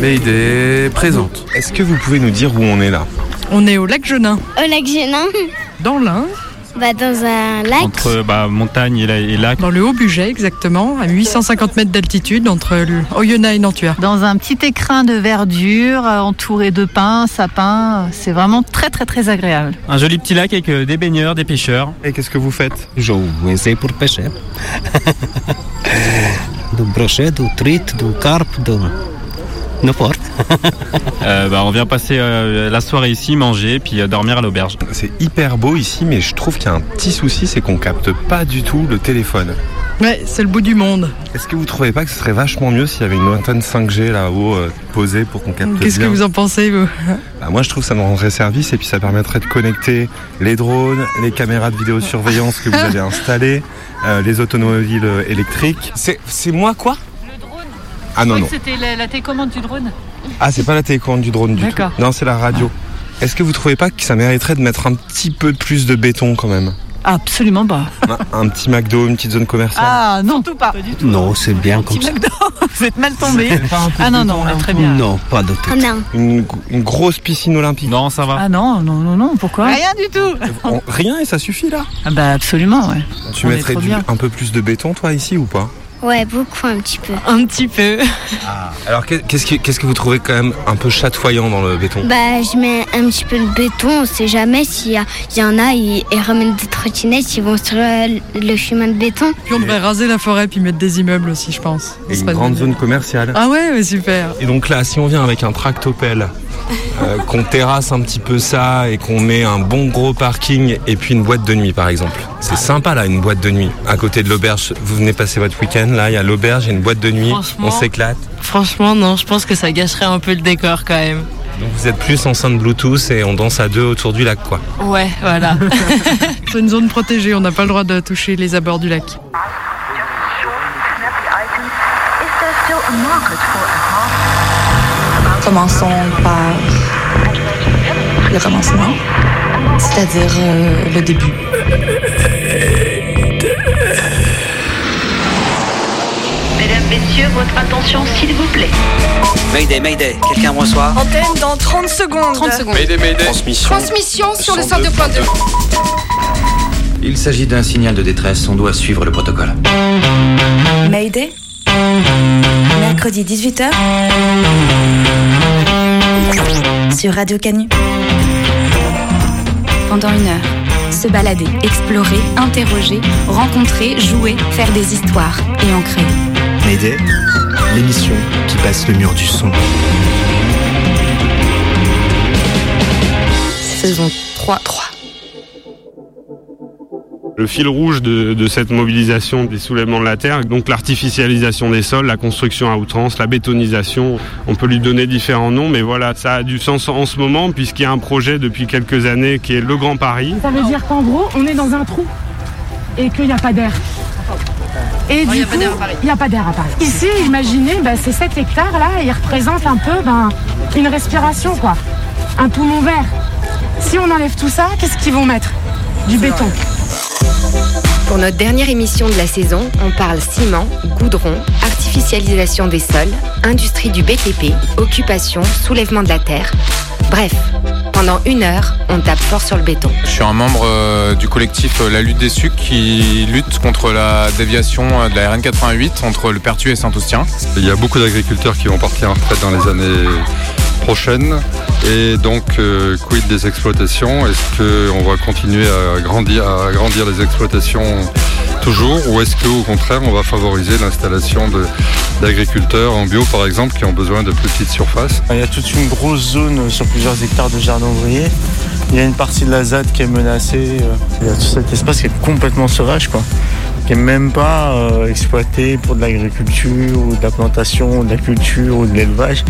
Mayday présente. Est-ce que vous pouvez nous dire où on est là? On est au lac Genin, Au lac Génin dans l'Ain, Bah dans un lac. Entre bah, montagne et, la- et lac. dans le Haut-Buget exactement, à 850 mètres d'altitude entre le Oyonnax et Nantua. Dans un petit écrin de verdure, euh, entouré de pins, sapins. C'est vraiment très très très agréable. Un joli petit lac avec euh, des baigneurs, des pêcheurs. Et qu'est-ce que vous faites? Je essaie pour pêcher. du brochet, du truite, du carpe, du n'importe. Euh, bah, on vient passer euh, la soirée ici, manger, puis euh, dormir à l'auberge. C'est hyper beau ici, mais je trouve qu'il y a un petit souci, c'est qu'on capte pas du tout le téléphone. Ouais, c'est le bout du monde. Est-ce que vous trouvez pas que ce serait vachement mieux s'il y avait une antenne 5G là-haut euh, posée pour qu'on capte Qu'est-ce que vous en pensez, vous Bah, Moi, je trouve que ça nous rendrait service et puis ça permettrait de connecter les drones, les caméras de vidéosurveillance que vous avez installées, euh, les automobiles électriques. C'est c'est moi quoi? Ah non, non. C'était la, télécommande du drone. Ah, c'est pas la télécommande du drone du tout. D'accord. Non, c'est la radio. Est-ce que vous trouvez pas que ça mériterait de mettre un petit peu plus de béton quand même? Absolument pas. un, un petit McDo, une petite zone commerciale? Ah non, tout pas. du tout. Non, c'est bien comme ça. Vous êtes mal tombé. Ah non, non, très bien. Non, pas de tout. Oh non. une, une grosse piscine olympique. Non, ça va. Ah non, non, non, non, pourquoi? Rien du tout. On- rien et ça suffit là? Ah bah absolument, ouais. Tu On mettrais du- un peu plus de béton toi ici ou pas? Ouais, beaucoup un petit peu. Un petit peu. Alors qu'est- qu'est-ce que, qu'est-ce que vous trouvez quand même un peu chatoyant dans le béton? Bah je mets un petit peu de béton, on sait jamais s'il y, y en a, ils, ils ramènent des trottinettes, ils vont sur le chemin de béton. Puis on devrait raser la forêt puis mettre des immeubles aussi, je pense. Et une grande zone commerciale. Ah ouais, ouais, super. Et donc là, si on vient avec un tractopelle, euh, qu'on terrasse un petit peu ça et qu'on met un bon gros parking et puis une boîte de nuit par exemple. C'est sympa là, une boîte de nuit. À côté de l'auberge, vous venez passer votre week-end, là il y a l'auberge, il y a une boîte de nuit, on s'éclate. Franchement, non, je pense que ça gâcherait un peu le décor quand même. Donc vous êtes plus enceinte Bluetooth et on danse à deux autour du lac quoi. Ouais, voilà. C'est une zone protégée, on n'a pas le droit de toucher les abords du lac. Commençons par le commencement, c'est-à-dire euh, le début. Messieurs, votre attention s'il vous plaît. Mayday, Mayday, quelqu'un me reçoit Antenne dans 30 secondes. 30 secondes. Transmission. Transmission sur le 102.2. Il s'agit d'un signal de détresse, on doit suivre le protocole. Mayday. Mercredi 18h. Sur Radio Canu. pendant une heure. Se balader, explorer, interroger, rencontrer, jouer, faire des histoires et en créer. Mayday, l'émission qui passe le mur du son. Saison 3. 3. Le fil rouge de, de cette mobilisation des soulèvements de la terre, donc l'artificialisation des sols, la construction à outrance, la bétonisation, on peut lui donner différents noms, mais voilà, ça a du sens en ce moment puisqu'il y a un projet depuis quelques années qui est le Grand Paris. Ça veut dire qu'en gros, on est dans un trou et qu'il n'y a pas d'air. Et Oh, du il y a pas coup, d'air à Paris. il n'y a pas d'air à Paris. Ici, imaginez, bah, ces 7 hectares-là, ils représentent un peu ben, une respiration, quoi. Un poumon vert. Si on enlève tout ça, qu'est-ce qu'ils vont mettre? Du béton. Pour notre dernière émission de la saison, on parle ciment, goudron, artificialisation des sols, industrie du BTP, occupation, soulèvement de la terre. Bref, pendant une heure, on tape fort sur le béton. Je suis un membre euh, du collectif euh, La Lutte des Sucs qui lutte contre la déviation euh, de la RN 88 entre le Pertuis et Saint-Oustien. Il y a beaucoup d'agriculteurs qui vont partir en retraite dans les années prochaines. Et donc, euh, quid des exploitations? Est-ce qu'on va continuer à grandir, à agrandir les exploitations toujours? Ou est-ce qu'au contraire, on va favoriser l'installation de- d'agriculteurs en bio, par exemple, qui ont besoin de plus petites surfaces Il y a toute une grosse zone sur plusieurs hectares de jardin ouvrier. Il y a une partie de la ZAD qui est menacée. euh, Il y a tout cet espace qui est complètement sauvage, quoi. Qui n'est même pas euh, exploité pour de l'agriculture ou de la plantation, ou de la culture ou de l'élevage.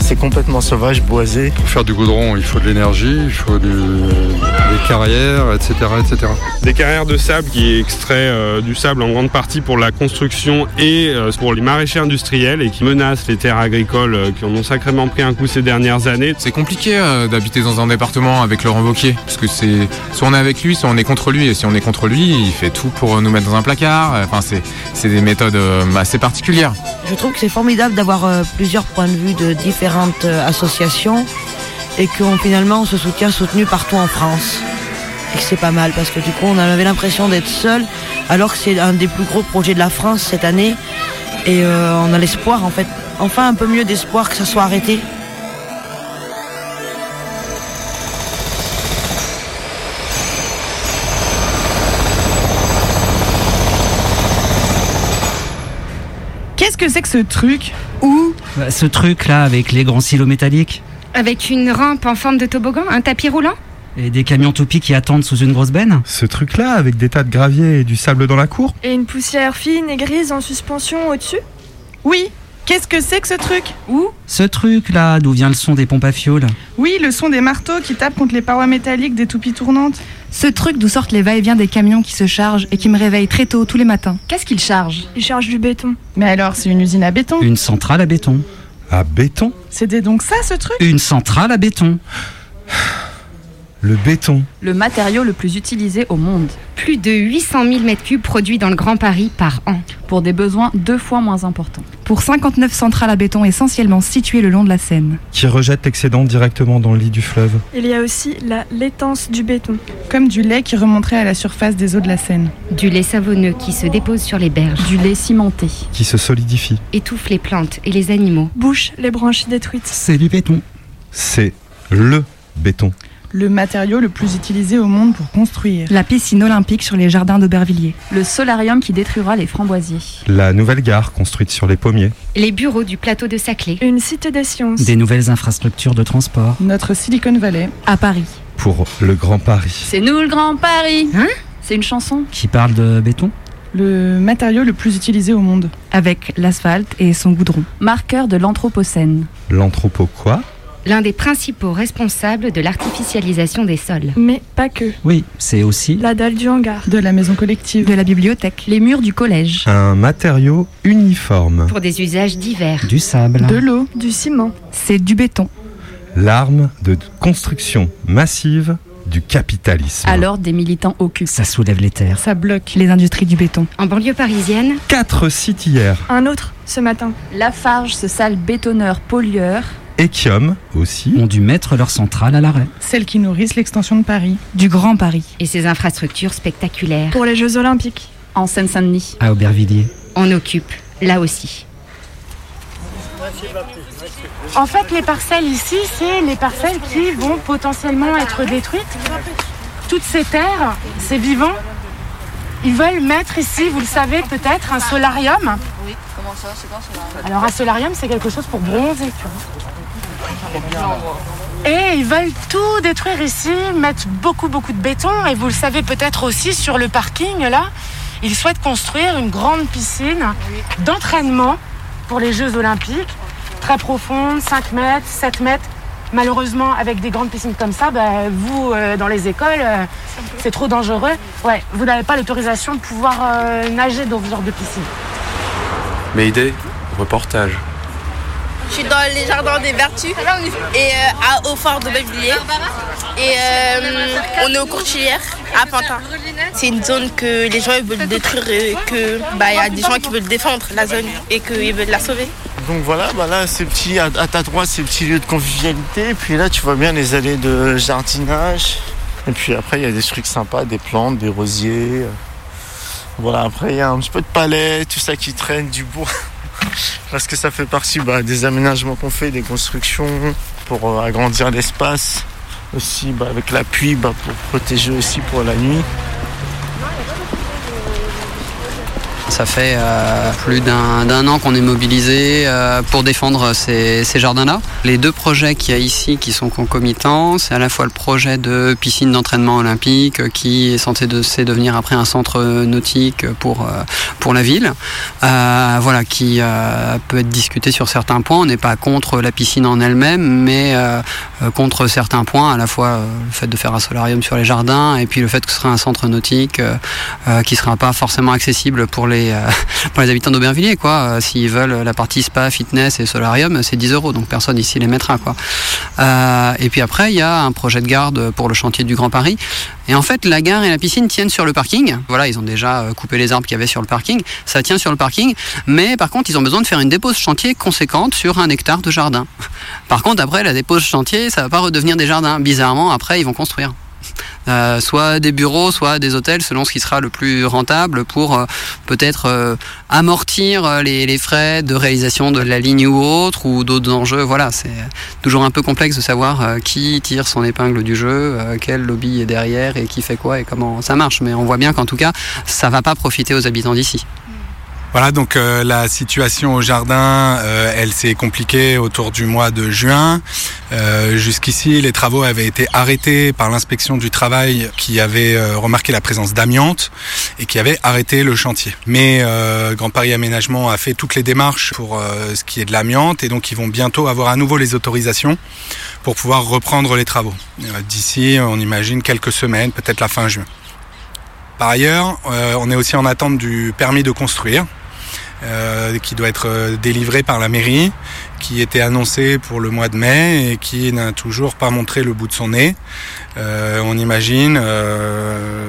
C'est complètement sauvage, boisé. Pour faire du goudron, il faut de l'énergie, il faut du- des carrières, etc., etc. Des carrières de sable qui extraient euh, du sable en grande partie pour la construction et euh, pour les maraîchers industriels et qui menacent les terres agricoles euh, qui en ont sacrément pris un coup ces dernières années. C'est compliqué euh, d'habiter dans un département avec Laurent Wauquiez, parce que c'est soit on est avec lui, soit on est contre lui, et si on est contre lui, il fait tout pour nous mettre dans un placard. Enfin, c'est des méthodes assez particulières. Je trouve que c'est formidable d'avoir plusieurs points de vue de différentes associations et qu'on finalement se soutient soutenu partout en France. Et que c'est pas mal parce que du coup on avait l'impression d'être seul alors que c'est un des plus gros projets de la France cette année et on a l'espoir en fait, enfin un peu mieux d'espoir que ça soit arrêté. Qu'est-ce que c'est que ce truc Où bah, Ce truc là avec les grands silos métalliques. Avec une rampe en forme de toboggan, un tapis roulant Et des camions toupies qui attendent sous une grosse benne Ce truc là avec des tas de gravier et du sable dans la cour Et une poussière fine et grise en suspension au-dessus Oui Qu'est-ce que c'est que ce truc Où Ce truc là, d'où vient le son des pompes à fioul Oui, le son des marteaux qui tapent contre les parois métalliques des toupies tournantes. Ce truc d'où sortent les va-et-vient des camions qui se chargent et qui me réveillent très tôt tous les matins. Qu'est-ce qu'ils chargent Ils chargent du béton. Mais alors, c'est une usine à béton Une centrale à béton. À béton C'était donc ça ce truc Une centrale à béton. Le béton. Le matériau le plus utilisé au monde. Plus de 800 000 m3 produits dans le Grand Paris par an. Pour des besoins deux fois moins importants. Pour 59 centrales à béton essentiellement situées le long de la Seine. Qui rejettent l'excédent directement dans le lit du fleuve. Il y a aussi la laitance du béton. Comme du lait qui remonterait à la surface des eaux de la Seine. Du lait savonneux qui se dépose sur les berges. Du lait cimenté. Qui se solidifie. Étouffe les plantes et les animaux. Bouche les branches détruites. C'est du béton. C'est le béton le matériau le plus utilisé au monde pour construire. La piscine olympique sur les jardins d'Aubervilliers. Le solarium qui détruira les framboisiers. La nouvelle gare construite sur les pommiers. Les bureaux du plateau de Saclay. Une cité des sciences. Des nouvelles infrastructures de transport. Notre Silicon Valley. À Paris. Pour le Grand Paris. C'est nous le Grand Paris Hein? C'est une chanson Qui parle de béton? Le matériau le plus utilisé au monde. Avec l'asphalte et son goudron. Marqueur de l'Anthropocène. L'anthropo quoi? L'un des principaux responsables de l'artificialisation des sols. Mais pas que. Oui, c'est aussi la dalle du hangar, de la maison collective, de la bibliothèque, les murs du collège. Un matériau uniforme. Pour des usages divers. Du sable, de l'eau, du ciment. C'est du béton. L'arme de construction massive du capitalisme. Alors des militants occupent. Ça soulève les terres. Ça bloque les industries du béton. En banlieue parisienne. Quatre sites hier. Un autre ce matin. Lafarge, ce sale bétonneur pollueur. Ekium aussi ont dû mettre leur centrale à l'arrêt. Celles qui nourrissent l'extension de Paris. Du Grand Paris. Et ses infrastructures spectaculaires. Pour les Jeux Olympiques. En Seine-Saint-Denis. À Aubervilliers. On occupe, là aussi. En fait, les parcelles ici, c'est les parcelles qui vont potentiellement être détruites. Toutes ces terres, ces vivants, ils veulent mettre ici, vous le savez peut-être, un solarium. Oui, comment ça C'est quoi un solarium? Alors un solarium, c'est quelque chose pour bronzer, tu vois. Et ils veulent tout détruire ici, mettre beaucoup beaucoup de béton. Et vous le savez peut-être aussi sur le parking là, ils souhaitent construire une grande piscine d'entraînement pour les Jeux Olympiques, très profonde, 5 mètres, 7 mètres. Malheureusement, avec des grandes piscines comme ça, ben, vous, euh, dans les écoles, euh, c'est trop dangereux. Ouais, vous n'avez pas l'autorisation de pouvoir euh, nager dans ce genre de piscine. Mayday, reportage. Je suis dans les jardins des Vertus et à, au fort de Belvilliers. Et on est au Courtilière à Pantin. C'est une zone que les gens veulent détruire et que bah, y a des gens qui veulent défendre la zone et qu'ils veulent la sauver. Donc voilà, bah là, ces petits, à, ta droite, ces petits lieux de convivialité. Et puis là, tu vois bien les allées de jardinage. Et puis après, il y a des trucs sympas, des plantes, des rosiers. Voilà, après, il y a un petit peu de palais, tout ça qui traîne, du bois. Parce que ça fait partie bah, des aménagements qu'on fait, des constructions pour euh, agrandir l'espace. Aussi, bah, avec l'appui, bah, pour protéger aussi pour la nuit. Ça fait euh, plus d'un an qu'on est mobilisé euh, pour défendre ces, jardins-là. Les deux projets qu'il y a ici qui sont concomitants, c'est à la fois le projet de piscine d'entraînement olympique euh, qui est censé de, devenir après un centre nautique pour, pour la ville, voilà, qui peut être discuté sur certains points. On n'est pas contre la piscine en elle-même, mais contre certains points, à la fois le fait de faire un solarium sur les jardins et puis le fait que ce sera un centre nautique qui ne sera pas forcément accessible pour les euh, pour les habitants d'Aubervilliers. quoi. Euh, S'ils veulent la partie spa, fitness et solarium, c'est 10 euros, donc personne ici les mettra. quoi. Euh, et puis après, il y a un projet de garde pour le chantier du Grand Paris. Et en fait, la gare et la piscine tiennent sur le parking. Voilà, ils ont déjà coupé les arbres qu'il y avait sur le parking. Ça tient sur le parking. Mais par contre, ils ont besoin de faire une dépose chantier conséquente sur un hectare de jardin. Par contre, après, la dépose chantier, ça va pas redevenir des jardins. Bizarrement, après, ils vont construire. Euh, soit des bureaux, soit des hôtels, selon ce qui sera le plus rentable pour euh, peut-être euh, amortir les, frais de réalisation de la ligne ou autre ou d'autres enjeux. Voilà, c'est toujours un peu complexe de savoir qui tire son épingle du jeu, quel lobby est derrière et qui fait quoi et comment ça marche. Mais on voit bien qu'en tout cas, ça va pas profiter aux habitants d'ici. Voilà, donc euh, la situation au jardin, euh, elle s'est compliquée autour du mois de juin. Euh, Jusqu'ici, les travaux avaient été arrêtés par l'inspection du travail qui avait remarqué la présence d'amiante et qui avait arrêté le chantier. Mais Grand Paris Aménagement a fait toutes les démarches pour ce qui est de l'amiante et donc ils vont bientôt avoir à nouveau les autorisations pour pouvoir reprendre les travaux. D'ici, on imagine quelques semaines, peut-être la fin juin. Par ailleurs, euh, on est aussi en attente du permis de construire euh, qui doit être euh, délivré par la mairie, qui était annoncé pour le mois de mai et qui n'a toujours pas montré le bout de son nez. On imagine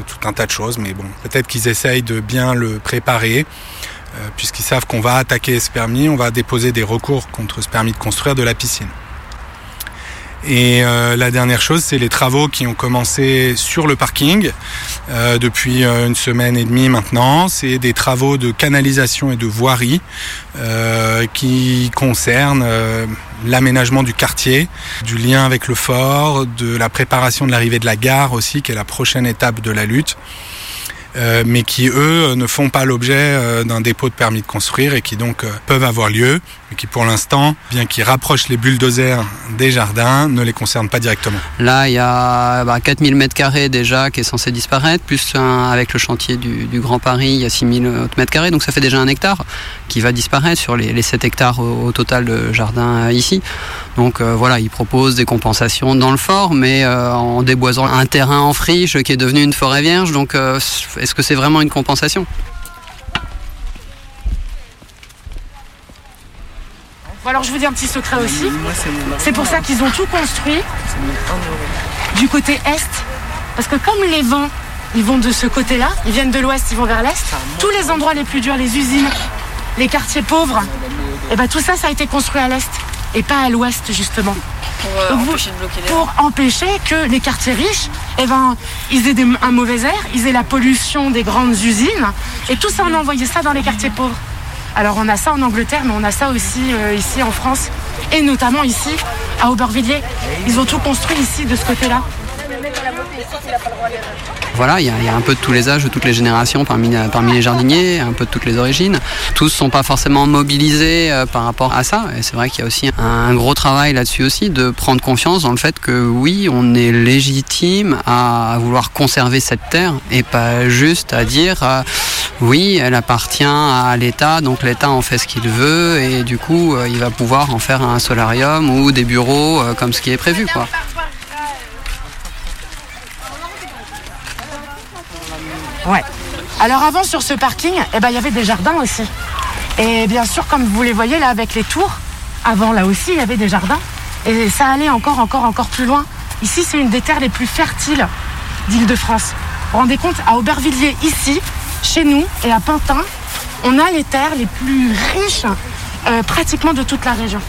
tout un tas de choses, mais bon, peut-être qu'ils essayent de bien le préparer. Puisqu'ils savent qu'on va attaquer ce permis, on va déposer des recours contre ce permis de construire de la piscine. Et euh, la dernière chose, c'est les travaux qui ont commencé sur le parking euh, depuis euh, une semaine et demie maintenant. C'est des travaux de canalisation et de voirie qui concernent l'aménagement du quartier, du lien avec le fort, de la préparation de l'arrivée de la gare aussi, qui est la prochaine étape de la lutte. Euh, mais qui eux ne font pas l'objet euh, d'un dépôt de permis de construire et qui donc euh, peuvent avoir lieu, mais qui pour l'instant, bien qu'ils rapprochent les bulldozers des jardins, ne les concernent pas directement. Là, il y a bah, 4000 mètres carrés déjà qui est censé disparaître, plus avec le chantier du, Grand Paris, il y a 6000 autres mètres donc ça fait déjà un hectare qui va disparaître sur les, les 7 hectares au, total de jardin euh, ici. Donc voilà, ils proposent des compensations dans le fort, mais en déboisant un terrain en friche qui est devenu une forêt vierge. Donc est-ce que c'est vraiment une compensation Bon, alors je vous dis un petit secret aussi. C'est pour ça qu'ils ont tout construit du côté est. Parce que comme les vents, ils vont de ce côté-là, ils viennent de l'ouest, ils vont vers l'est, tous les endroits les plus durs, les usines, les quartiers pauvres, et ben tout ça, ça a été construit à l'est et pas à l'ouest justement. Pour euh, Donc empêcher de bloquer les pour empêcher que les quartiers riches, eh ben, ils aient des- un mauvais air, ils aient la pollution des grandes usines, et tout ça, on a envoyé ça dans les quartiers pauvres. Alors on a ça en Angleterre, mais on a ça aussi euh, ici en France, et notamment ici, à Aubervilliers. Ils ont tout construit ici, de ce côté-là. Voilà, il y, a- un peu de tous les âges, de toutes les générations parmi, parmi les jardiniers, un peu de toutes les origines. Tous ne sont pas forcément mobilisés euh, par rapport à ça. Et c'est vrai qu'il y a aussi un, gros travail là-dessus aussi, de prendre confiance dans le fait que oui, on est légitime à vouloir conserver cette terre et pas juste à dire euh, oui, elle appartient à l'État, donc l'État en fait ce qu'il veut et du coup, euh, il va pouvoir en faire un solarium ou des bureaux euh, comme ce qui est prévu. Ouais. Alors avant sur ce parking, eh ben, il y avait des jardins aussi. Et bien sûr, comme vous les voyez là avec les tours, avant là aussi, il y avait des jardins. Et ça allait encore, encore, encore plus loin. Ici, c'est une des terres les plus fertiles d'Île-de-France. Vous vous rendez compte, à Aubervilliers, ici, chez nous et à Pantin, on a les terres les plus riches euh, pratiquement de toute la région.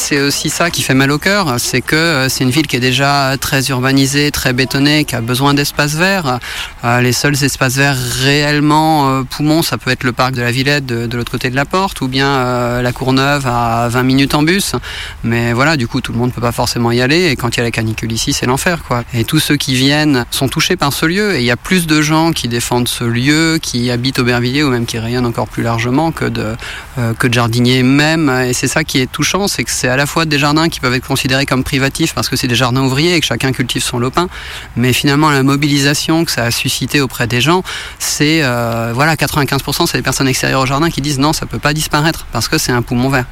C'est aussi ça qui fait mal au cœur, c'est que euh, c'est une ville qui est déjà très urbanisée, très bétonnée, qui a besoin d'espaces verts. Euh, les seuls espaces verts réellement euh, poumons, ça peut être le parc de la Villette de, l'autre côté de la porte, ou bien la Courneuve à 20 minutes en bus. Mais voilà, du coup, tout le monde ne peut pas forcément y aller, et quand il y a la canicule ici, c'est l'enfer, quoi. Et tous ceux qui viennent sont touchés par ce lieu, et il y a plus de gens qui défendent ce lieu, qui habitent Aubervilliers, ou même qui rayonnent encore plus largement que de, que de jardiniers même. Et c'est ça qui est touchant, c'est que c'est à la fois des jardins qui peuvent être considérés comme privatifs parce que c'est des jardins ouvriers et que chacun cultive son lopin, mais finalement la mobilisation que ça a suscité auprès des gens, c'est euh, voilà 95% c'est des personnes extérieures au jardin qui disent non ça peut pas disparaître parce que c'est un poumon vert.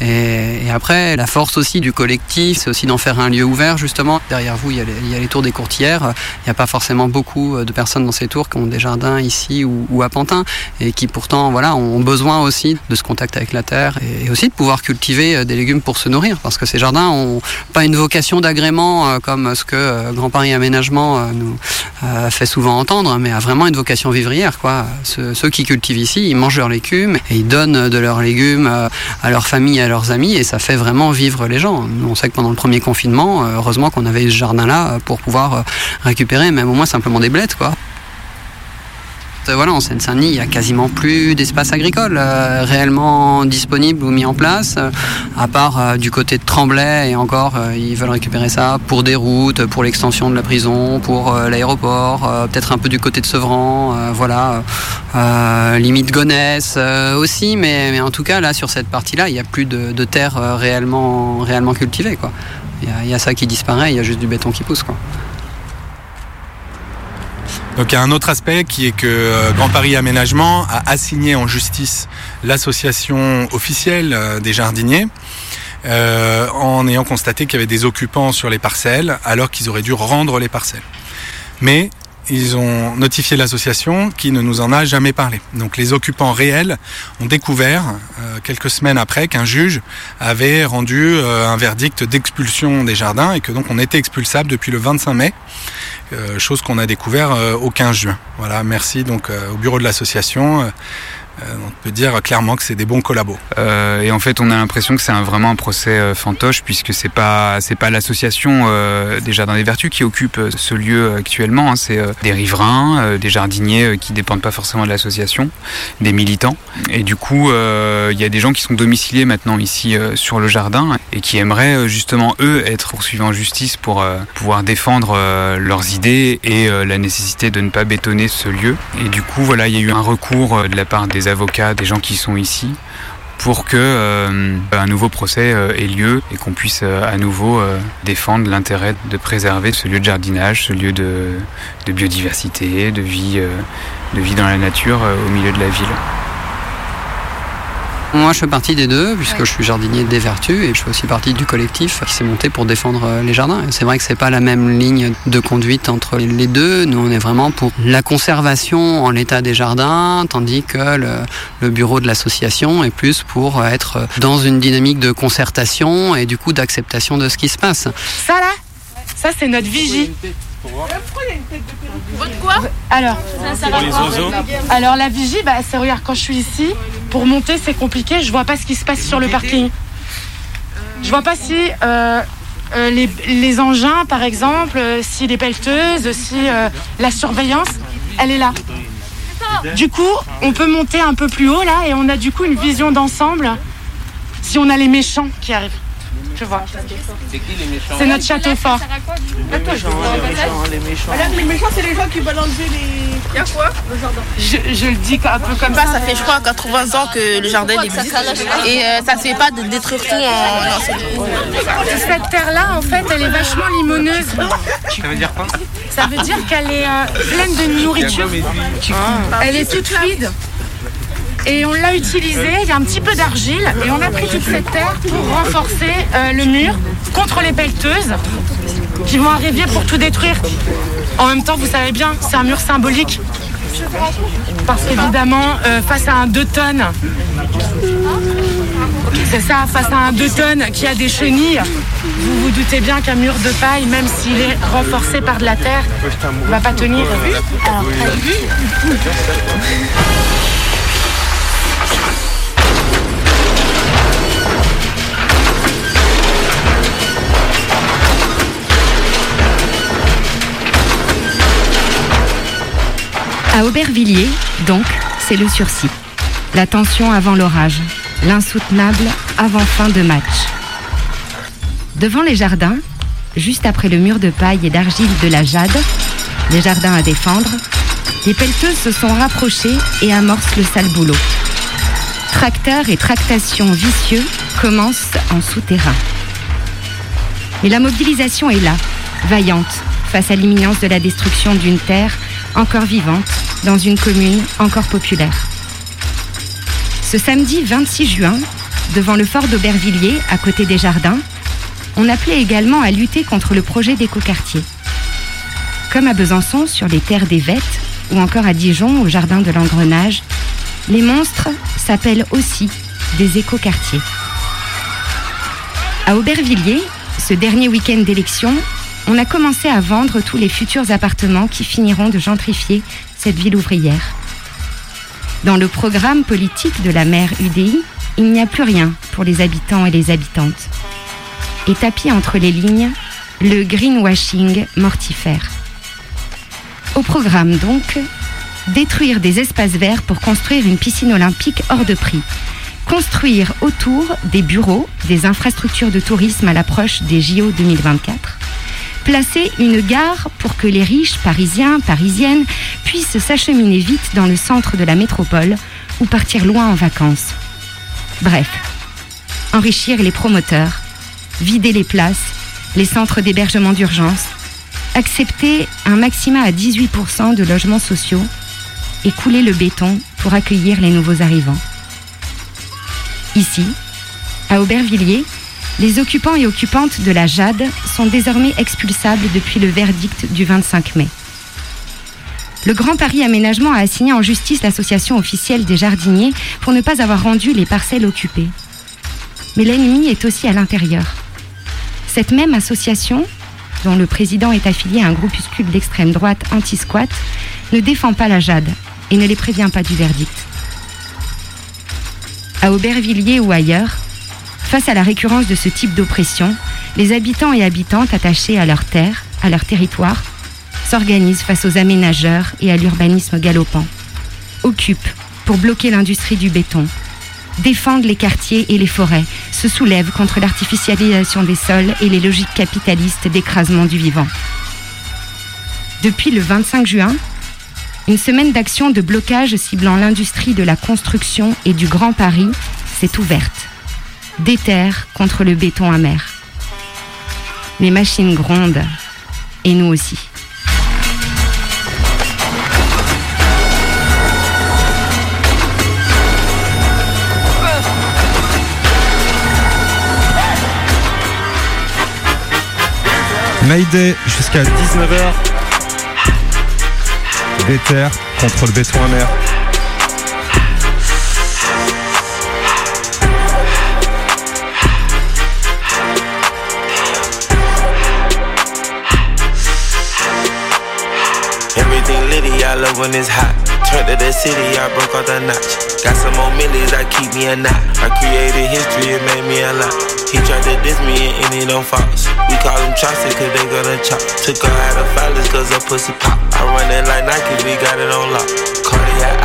Et, après, la force aussi du collectif, c'est aussi d'en faire un lieu ouvert justement. Derrière vous, il y a les, tours des courtières. Il n'y a pas forcément beaucoup de personnes dans ces tours qui ont des jardins ici ou, à Pantin et qui pourtant voilà, ont besoin aussi de ce contact avec la terre et aussi de pouvoir cultiver des légumes pour se nourrir parce que ces jardins ont pas une vocation d'agrément euh, comme ce que euh, Grand Paris Aménagement euh, nous euh, fait souvent entendre, mais a vraiment une vocation vivrière. Quoi. Ceux, qui cultivent ici, ils mangent leurs légumes et ils donnent de leurs légumes euh, à leur famille, leurs amis et ça fait vraiment vivre les gens. On sait que pendant le premier confinement, euh, heureusement qu'on avait ce jardin-là euh, pour pouvoir euh, récupérer même au moins simplement des blettes. Euh, Voilà, en Seine-Saint-Denis, il n'y a quasiment plus d'espace agricole euh, réellement disponible ou mis en place, euh, à part du côté de Tremblay, et encore, ils veulent récupérer ça pour des routes, pour l'extension de la prison, pour l'aéroport, peut-être un peu du côté de Sevran, voilà, limite Gonesse aussi, mais, en tout cas, là, sur cette partie-là, il n'y a plus de, de terre réellement, réellement cultivée. Il y, a, ça qui disparaît, il y a juste du béton qui pousse. Donc il y a un autre aspect qui est que euh, Grand Paris Aménagement a assigné en justice l'association officielle euh, des jardiniers euh, en ayant constaté qu'il y avait des occupants sur les parcelles alors qu'ils auraient dû rendre les parcelles. Mais ils ont notifié l'association qui ne nous en a jamais parlé. Donc les occupants réels ont découvert euh, quelques semaines après qu'un juge avait rendu euh, un verdict d'expulsion des jardins et que donc on était expulsable depuis le 25 mai, euh, chose qu'on a découvert euh, au 15 juin. Voilà, merci donc euh, au bureau de l'association. Euh, on peut dire clairement que c'est des bons collabos. Euh, et en fait, on a l'impression que c'est vraiment un procès euh, fantoche puisque c'est pas pas l'association euh, des Jardins des Vertus qui occupe ce lieu actuellement. hein. c'est des riverains, des jardiniers qui dépendent pas forcément de l'association, des militants. Et du coup, il y a des gens qui sont domiciliés maintenant ici sur le jardin et qui aimeraient justement eux être poursuivis en justice pour pouvoir défendre leurs idées et la nécessité de ne pas bétonner ce lieu. Et du coup, voilà, il y a eu un recours de la part des avocats, des gens qui sont ici, pour que euh, un nouveau procès euh, ait lieu et qu'on puisse euh, à nouveau défendre l'intérêt de préserver ce lieu de jardinage, ce lieu de, biodiversité, de vie, dans la nature au milieu de la ville. Moi, je fais partie des deux, puisque je suis jardinier des Vertus et je fais aussi partie du collectif qui s'est monté pour défendre euh, les jardins. C'est vrai que c'est pas la même ligne de conduite entre les deux. Nous, on est vraiment pour la conservation en l'état des jardins, tandis que le, le bureau de l'association est plus pour être dans une dynamique de concertation et du coup d'acceptation de ce qui se passe. Ça là, ça c'est notre vigie. Votre quoi? Alors, Pour les oiseaux alors la vigie, bah, c'est regarde quand je suis ici, pour monter c'est compliqué, je vois pas ce qui se passe sur le parking. Je vois pas si euh, euh, les, les engins, par exemple, euh, si les pelleteuses, si euh, la surveillance, elle est là. Du coup, on peut monter un peu plus haut là et on a du coup une vision d'ensemble si on a les méchants qui arrivent. Je vois. C'est qui les méchants C'est notre château fort. Les méchants, les méchants, les méchants. Madame, les méchants, c'est les gens qui enlever les. Y'a quoi? Le jardin. Je, je le dis un peu comme ça. ça. Fait, je crois, 80 ans que le jardin existe. Et euh, ça se fait pas de détruire tout en. Cette terre-là, en fait, elle est vachement limoneuse. Ça veut dire quoi? Ça veut dire qu'elle est euh, pleine de nourriture. Elle est toute fluide. Et on l'a utilisée, il y a un petit peu d'argile, et on a pris toute cette terre pour renforcer euh, le mur contre les pelleteuses qui vont arriver pour tout détruire. En même temps, vous savez bien, c'est un mur symbolique. Parce qu'évidemment, euh, face à un 2 tonnes, c'est ça, face à un 2 tonnes qui a des chenilles, vous vous doutez bien qu'un mur de paille, même s'il est renforcé par de la terre, ne va pas tenir. À Aubervilliers, donc, c'est le sursis. La tension avant l'orage, l'insoutenable avant-fin de match. Devant les jardins, juste après le mur de paille et d'argile de la Jade, les jardins à défendre, les pelleteuses se sont rapprochées et amorcent le sale boulot. Tracteurs et tractations vicieux commencent en souterrain. Mais la mobilisation est là, vaillante, face à l'imminence de la destruction d'une terre encore vivante dans une commune encore populaire. Ce samedi 26 juin, devant le fort d'Aubervilliers, à côté des jardins, on appelait également à lutter contre le projet d'écoquartier. Comme à Besançon, sur les terres des Vêtes, ou encore à Dijon, au jardin de l'Engrenage, les monstres s'appellent aussi des écoquartiers. À Aubervilliers, ce dernier week-end d'élection, on a commencé à vendre tous les futurs appartements qui finiront de gentrifier cette ville ouvrière. Dans le programme politique de la maire UDI, il n'y a plus rien pour les habitants et les habitantes. Et tapis entre les lignes, le greenwashing mortifère. Au programme donc, détruire des espaces verts pour construire une piscine olympique hors de prix. Construire autour des bureaux, des infrastructures de tourisme à l'approche des JO 2024. Placer une gare pour que les riches parisiens, parisiennes puissent s'acheminer vite dans le centre de la métropole ou partir loin en vacances. Bref, enrichir les promoteurs, vider les places, les centres d'hébergement d'urgence, accepter un maximum à 18% de logements sociaux et couler le béton pour accueillir les nouveaux arrivants. Ici, à Aubervilliers, les occupants et occupantes de la Jade sont désormais expulsables depuis le verdict du 25 mai. Le Grand Paris Aménagement a assigné en justice l'association officielle des jardiniers pour ne pas avoir rendu les parcelles occupées. Mais l'ennemi est aussi à l'intérieur. Cette même association, dont le président est affilié à un groupuscule d'extrême droite anti-squat, ne défend pas la Jade et ne les prévient pas du verdict. À Aubervilliers ou ailleurs, face à la récurrence de ce type d'oppression, les habitants et habitantes attachés à leur terre, à leur territoire, s'organisent face aux aménageurs et à l'urbanisme galopant, occupent pour bloquer l'industrie du béton, défendent les quartiers et les forêts, se soulèvent contre l'artificialisation des sols et les logiques capitalistes d'écrasement du vivant. Depuis le 25 juin, une semaine d'action de blocage ciblant l'industrie de la construction et du Grand Paris s'est ouverte. Déterre contre le béton amer. Les machines grondent, et nous aussi. Mayday jusqu'à 19h. Déter contre le béton amer. When it's hot. Turned to the city, I broke out the notch. Got some more millies, I keep me a knot. I created history, it made me a lot. He tried to diss me and it don't false. We call them chopsticks cause they gonna chop. Took her out of filers cause her pussy pop. I run it like Nike, we got it on lock. Cardiac.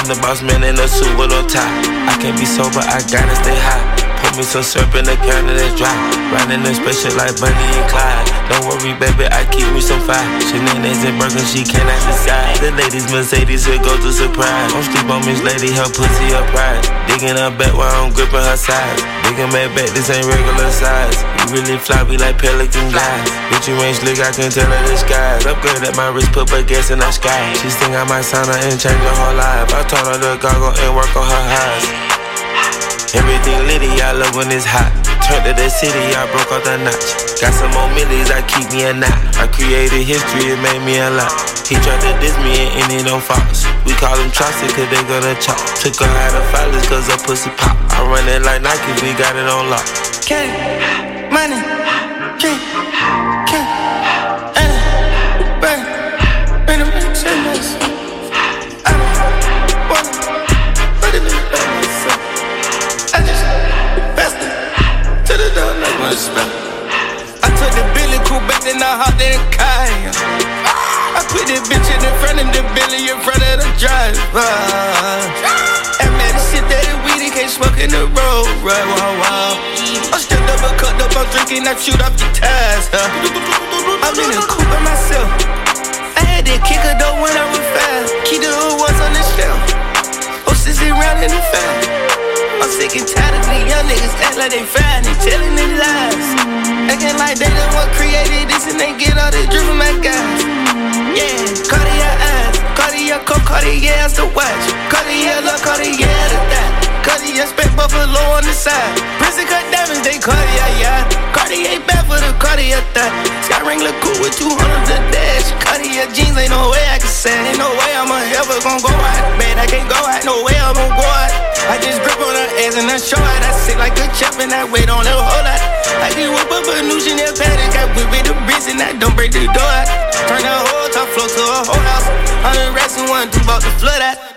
I'm the boss man in a suit with no tie. I can't be sober, I gotta stay high. Put me some syrup in the counter that's dry. Riding the spaceship like Bunny and Clyde. Don't worry, baby, I keep me some fire. Shenanigans and burger, she cannot decide. The ladies Mercedes, here goes the surprise. Don't sleep on Miss Lady, her pussy, her pride. Digging her back while I'm gripping her sides. Digging back back, this ain't regular size. You really floppy like pelican guys. Bitch, you ain't slick, I can tell her skies. Upgrade at my wrist, put back gas in the sky. She think I might sign her and change her whole life. I told her to goggle and work on her highs. Everything litty, I love when it's hot. Turned to the city, I broke out the notch. Got some more millies, I keep me a knot. I created history, it made me a lot. He tried to diss me and it on Fox. We call them chopsticks cause they gonna chop. Took her out of filers cause her pussy pop. I run it like Nike, we got it on lock. K, money, K, K, then I hopped in the. I put this bitch in the front of the Billy in front of the driver. And man, the shit that is weed, he can't smoke in the road, right? Wow, wow. I'm still double cut up, I'm drinking, I shoot off the tires. Huh? I'm in the coupe by myself. I had to kick her though when I was fast. Keep the hood was on the shelf. Oh, sissy round in the fast. I'm sick and tired of these young niggas act like they fine and telling their lies. Acting like they the one created this and they get all this drip from my guys. Yeah, Cartier eyes, Cartier coat, Cartier ass the watch, Cartier look, Cartier the that. Cartier spent Buffalo on the side. Prison cut diamonds, they Cartier, yeah. Cartier bad for the Cartier thigh. Sky ring look cool with 200 the dash. Cartier jeans, ain't no way I can say. Ain't no way I'ma ever gon' go and I show out. I sit like a chop and I wait on her whole lot. I just whip up a new Chanel pattern. Got whip with the bricks and I don't break the door out. Turn that whole top floor to a whole house. Hundred racks and one, two about the flood out.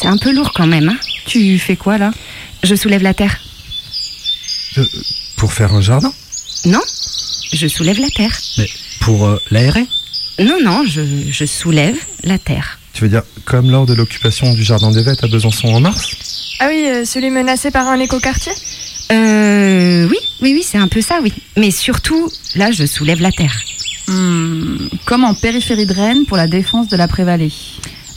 C'est un peu lourd quand même. Hein Tu fais quoi là? Je soulève la terre. Euh, pour faire un jardin? Non, je soulève la terre. Mais pour euh, l'aérer? Non, non, je, je soulève la terre. Tu veux dire comme lors de l'occupation du jardin des Vêtes à Besançon en mars? Ah oui, euh, celui menacé par un écoquartier? Euh. Oui, oui, oui, c'est un peu ça, oui. Mais surtout, là, je soulève la terre. Hmm, Comme en périphérie de Rennes pour la défense de la Prévallée.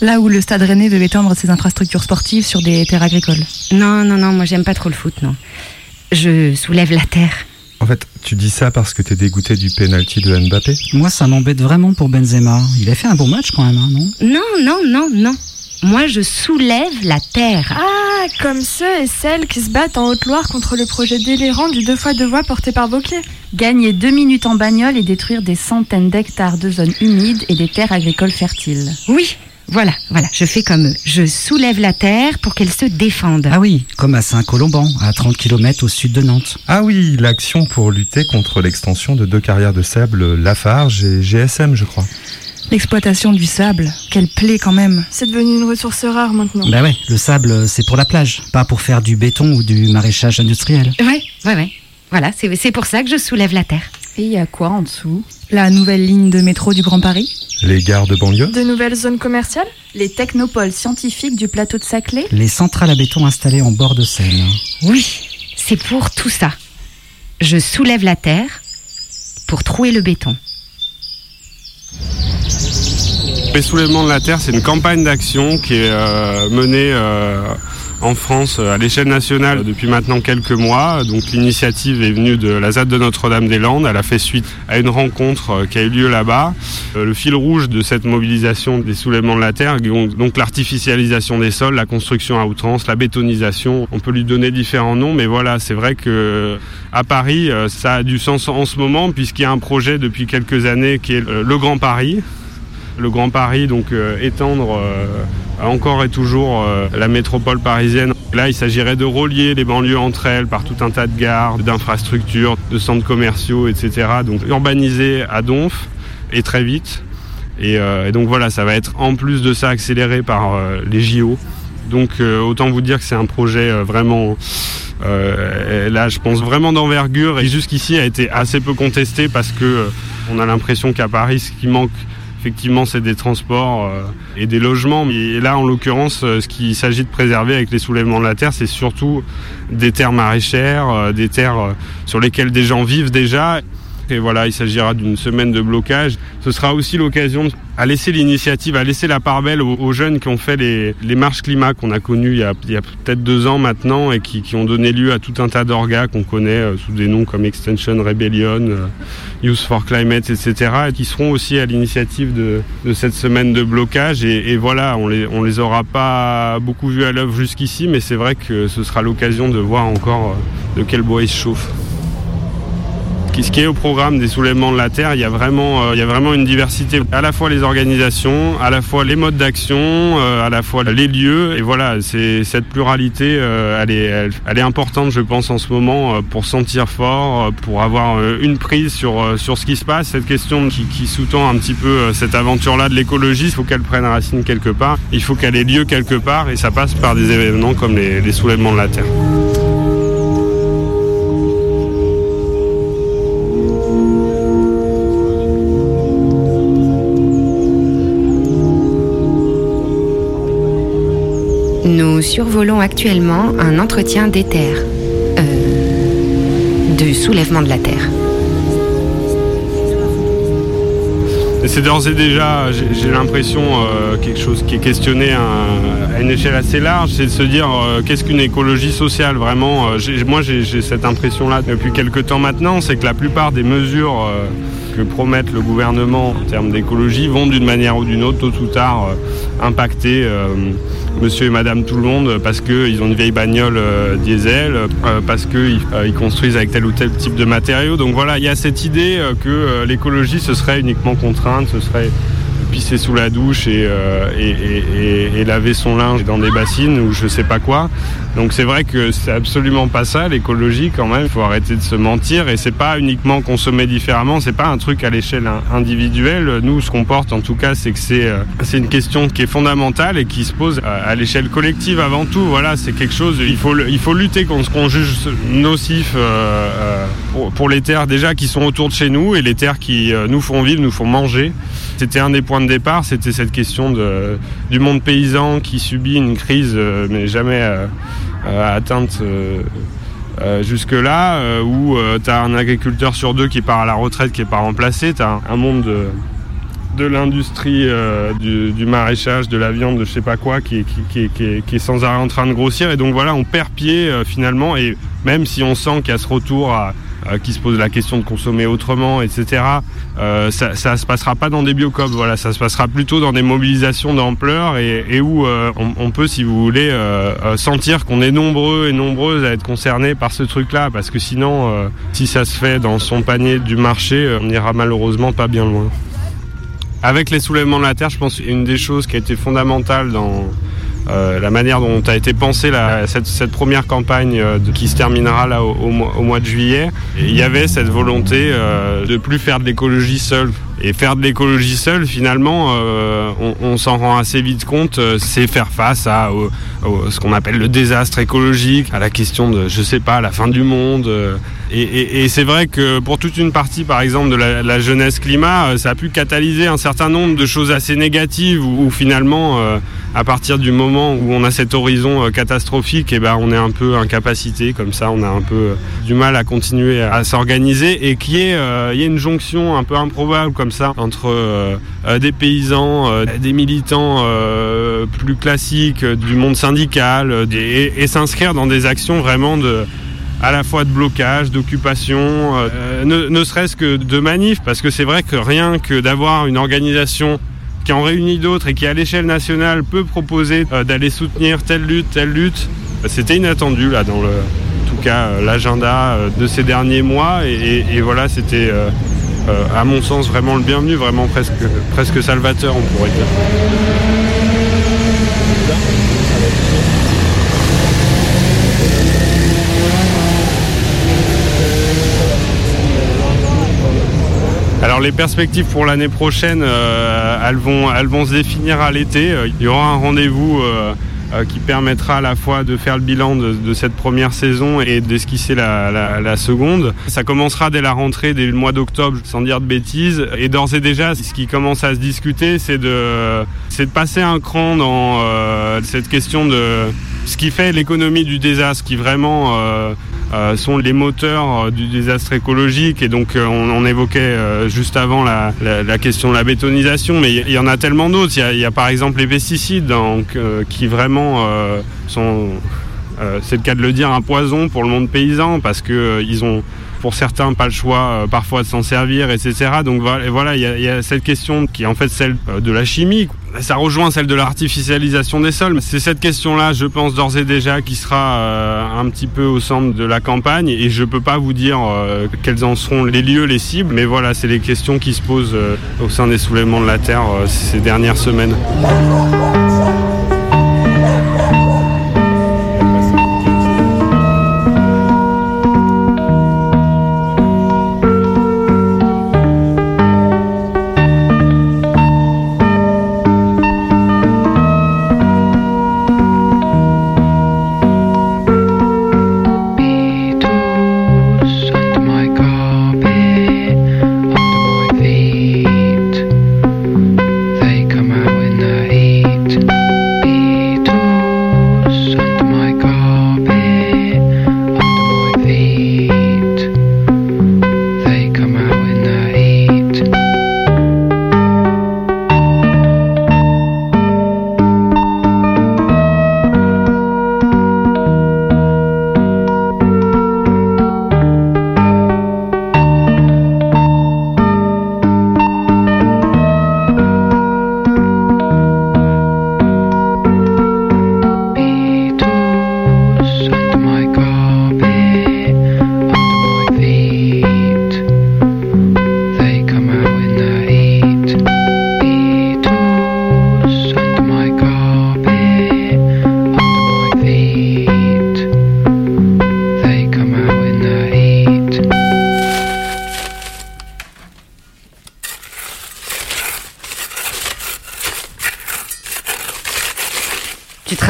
Là où le stade rennais veut étendre ses infrastructures sportives sur des terres agricoles. Non, non, non, moi j'aime pas trop le foot, non. Je soulève la terre. En fait, tu dis ça parce que t'es dégoûté du penalty de Mbappé? Moi, ça m'embête vraiment pour Benzema. Il a fait un bon match quand même, hein, non? Non, non, non, non. Moi, je soulève la terre. Ah, comme ceux et celles qui se battent en Haute-Loire contre le projet délirant du deux fois deux voies porté par Vauquier. Gagner deux minutes en bagnole et détruire des centaines d'hectares de zones humides et des terres agricoles fertiles. Oui, voilà, voilà, je fais comme eux. Je soulève la terre pour qu'elle se défende. Ah oui, comme à Saint-Colomban, à 30 km au sud de Nantes. Ah oui, l'action pour lutter contre l'extension de deux carrières de sable Lafarge et GSM, je crois. L'exploitation du sable, quelle plaie quand même. C'est devenu une ressource rare maintenant. Bah ouais, le sable, c'est pour la plage, pas pour faire du béton ou du maraîchage industriel. Ouais, ouais, ouais. Voilà, c'est c'est pour ça que je soulève la terre. Et il y a quoi en dessous? La nouvelle ligne de métro du Grand Paris? Les gares de banlieue? De nouvelles zones commerciales? Les technopoles scientifiques du plateau de Saclay? Les centrales à béton installées en bord de Seine. Oui, c'est pour tout ça. Je soulève la terre pour trouer le béton. Les soulèvements de la Terre, c'est une campagne d'action qui est euh, menée euh, en France euh, à l'échelle nationale depuis maintenant quelques mois. Donc l'initiative est venue de la ZAD de Notre-Dame-des-Landes. Elle a fait suite à une rencontre euh, qui a eu lieu là-bas. Euh, le fil rouge de cette mobilisation des soulèvements de la Terre, donc, l'artificialisation des sols, la construction à outrance, la bétonisation. On peut lui donner différents noms, mais voilà, c'est vrai que à Paris, ça a du sens en ce moment puisqu'il y a un projet depuis quelques années qui est le Grand Paris le Grand Paris, donc étendre encore et toujours euh, la métropole parisienne. Là, il s'agirait de relier les banlieues entre elles par tout un tas de gares, d'infrastructures, de centres commerciaux, etc. Donc urbaniser à Donf et très vite. Et, euh, et donc voilà, ça va être en plus de ça accéléré par euh, les JO. Donc autant vous dire que c'est un projet vraiment là, je pense vraiment d'envergure et jusqu'ici a été assez peu contesté parce que on a l'impression qu'à Paris, ce qui manque effectivement, c'est des transports euh, et des logements. Et là, en l'occurrence, euh, ce qu'il s'agit de préserver avec les soulèvements de la terre, c'est surtout des terres maraîchères, euh, des terres sur lesquelles des gens vivent déjà. Et voilà, il s'agira d'une semaine de blocage. Ce sera aussi l'occasion à laisser l'initiative, à laisser la part belle aux, jeunes qui ont fait les, marches climat qu'on a connues il y a, peut-être deux ans maintenant et qui, ont donné lieu à tout un tas d'orgas qu'on connaît euh, sous des noms comme Extension Rebellion, euh, Youth for Climate, etc. et qui seront aussi à l'initiative de, cette semaine de blocage. Et, et voilà, on les, on les aura pas beaucoup vus à l'œuvre jusqu'ici, mais c'est vrai que ce sera l'occasion de voir encore euh, de quel bois ils se chauffent. Ce qui est au programme des soulèvements de la Terre, il y a vraiment, euh, il y a vraiment une diversité. À la fois les organisations, à la fois les modes d'action, euh, à la fois les lieux. Et voilà, c'est cette pluralité, euh, elle, est, elle, est importante, je pense, en ce moment, pour sentir fort, pour avoir une prise sur, sur ce qui se passe. Cette question qui, qui sous-tend un petit peu cette aventure-là de l'écologie, il faut qu'elle prenne racine quelque part. Il faut qu'elle ait lieu quelque part, et ça passe par des événements comme les, les soulèvements de la Terre. Nous survolons actuellement un entretien des terres. Euh, de soulèvement de la terre. C'est d'ores et déjà, j'ai l'impression, euh, quelque chose qui est questionné à, une échelle assez large, c'est de se dire euh, qu'est-ce qu'une écologie sociale vraiment. moi j'ai cette impression-là depuis quelques temps maintenant, c'est que la plupart des mesures que promettent le gouvernement en termes d'écologie vont d'une manière ou d'une autre, tôt ou tard, impacter monsieur et madame tout le monde parce qu'ils ont une vieille bagnole euh, diesel, euh, parce qu'ils euh, construisent avec tel ou tel type de matériaux. Donc voilà, il y a cette idée que l'écologie, ce serait uniquement contrainte, ce serait pisser sous la douche et, euh, et- et- et laver son linge dans des bassines ou je sais pas quoi. Donc c'est vrai que c'est absolument pas ça l'écologie quand même. Il faut arrêter de se mentir et c'est pas uniquement consommer différemment. C'est pas un truc à l'échelle in- individuelle. Nous, ce qu'on porte en tout cas, c'est que c'est euh, c'est une question qui est fondamentale et qui se pose à, à l'échelle collective avant tout. Voilà, c'est quelque chose. Il faut il faut lutter contre ce qu'on juge nocif euh, euh, pour, les terres déjà qui sont autour de chez nous et les terres qui euh, nous font vivre, nous font manger. C'était un des points de départ, c'était cette question de, du monde paysan qui subit une crise euh, mais jamais euh, euh, atteinte euh, euh, jusque-là, euh, où tu as un agriculteur sur deux qui part à la retraite, qui n'est pas remplacé, tu as un, monde de, de l'industrie euh, du, du maraîchage, de la viande, de je sais pas quoi, qui, qui, qui qui est- qui est sans arrêt en train de grossir. Et donc voilà, on perd pied euh, finalement. Et même si on sent qu'il y a ce retour à- qui se pose la question de consommer autrement, etc., euh, ça, ça se passera pas dans des biocopes. Voilà, ça se passera plutôt dans des mobilisations d'ampleur et, où euh, on, on peut, si vous voulez, euh, euh, sentir qu'on est nombreux et nombreuses à être concernés par ce truc-là. Parce que sinon, euh, si ça se fait dans son panier du marché, euh, on n'ira malheureusement pas bien loin. Avec les soulèvements de la Terre, je pense une des choses qui a été fondamentale dans euh, la manière dont a été pensée cette, première campagne euh, qui se terminera là au, mois, de juillet, et il y avait cette volonté euh, de plus faire de l'écologie seule. Et faire de l'écologie seule, finalement, euh, on, s'en rend assez vite compte, euh, c'est faire face à ce qu'on appelle le désastre écologique, à la question de, je sais pas, la fin du monde. euh, et c'est vrai que pour toute une partie, par exemple, de la, jeunesse climat, ça a pu catalyser un certain nombre de choses assez négatives où, finalement, à partir du moment où on a cet horizon catastrophique, et ben, on est un peu incapacité, comme ça, on a un peu du mal à continuer à s'organiser et qu'il y, y ait une jonction un peu improbable comme ça entre euh, euh, des paysans, euh, des militants plus classiques du monde syndical et, s'inscrire dans des actions vraiment de à la fois de blocage, d'occupation, ne, serait-ce que de manif, parce que c'est vrai que rien que d'avoir une organisation qui en réunit d'autres et qui à l'échelle nationale peut proposer d'aller soutenir telle lutte, telle lutte, c'était inattendu là dans le, tout cas l'agenda de ces derniers mois. Et, voilà c'était euh, à mon sens vraiment le bienvenu, vraiment presque, presque salvateur on pourrait dire. Alors les perspectives pour l'année prochaine, euh, elles, vont, elles vont se définir à l'été. Euh, Il y aura un rendez-vous qui permettra à la fois de faire le bilan de, cette première saison et d'esquisser la, la- seconde. Ça commencera dès la rentrée, dès le mois d'octobre, sans dire de bêtises. Et d'ores et déjà, ce qui commence à se discuter, c'est de, de passer un cran dans euh, cette question de ce qui fait l'économie du désastre, qui vraiment euh, euh, sont les moteurs euh, du désastre écologique. Et donc, euh, on, évoquait juste avant la, la- question de la bétonisation, mais il y, en a tellement d'autres. Il y a- par exemple les pesticides, qui vraiment sont, c'est le cas de le dire, un poison pour le monde paysan, parce euh, ils ont pour certains pas le choix parfois de s'en servir, etc. Donc voilà, il y, y a cette question qui est en fait celle de la chimie. Ça rejoint celle de l'artificialisation des sols. C'est cette question-là, je pense d'ores et déjà, qui sera euh, un petit peu au centre de la campagne. Et je peux pas vous dire euh, quels en seront les lieux, les cibles, mais voilà, c'est les questions qui se posent euh, au sein des soulèvements de la Terre euh, ces dernières semaines.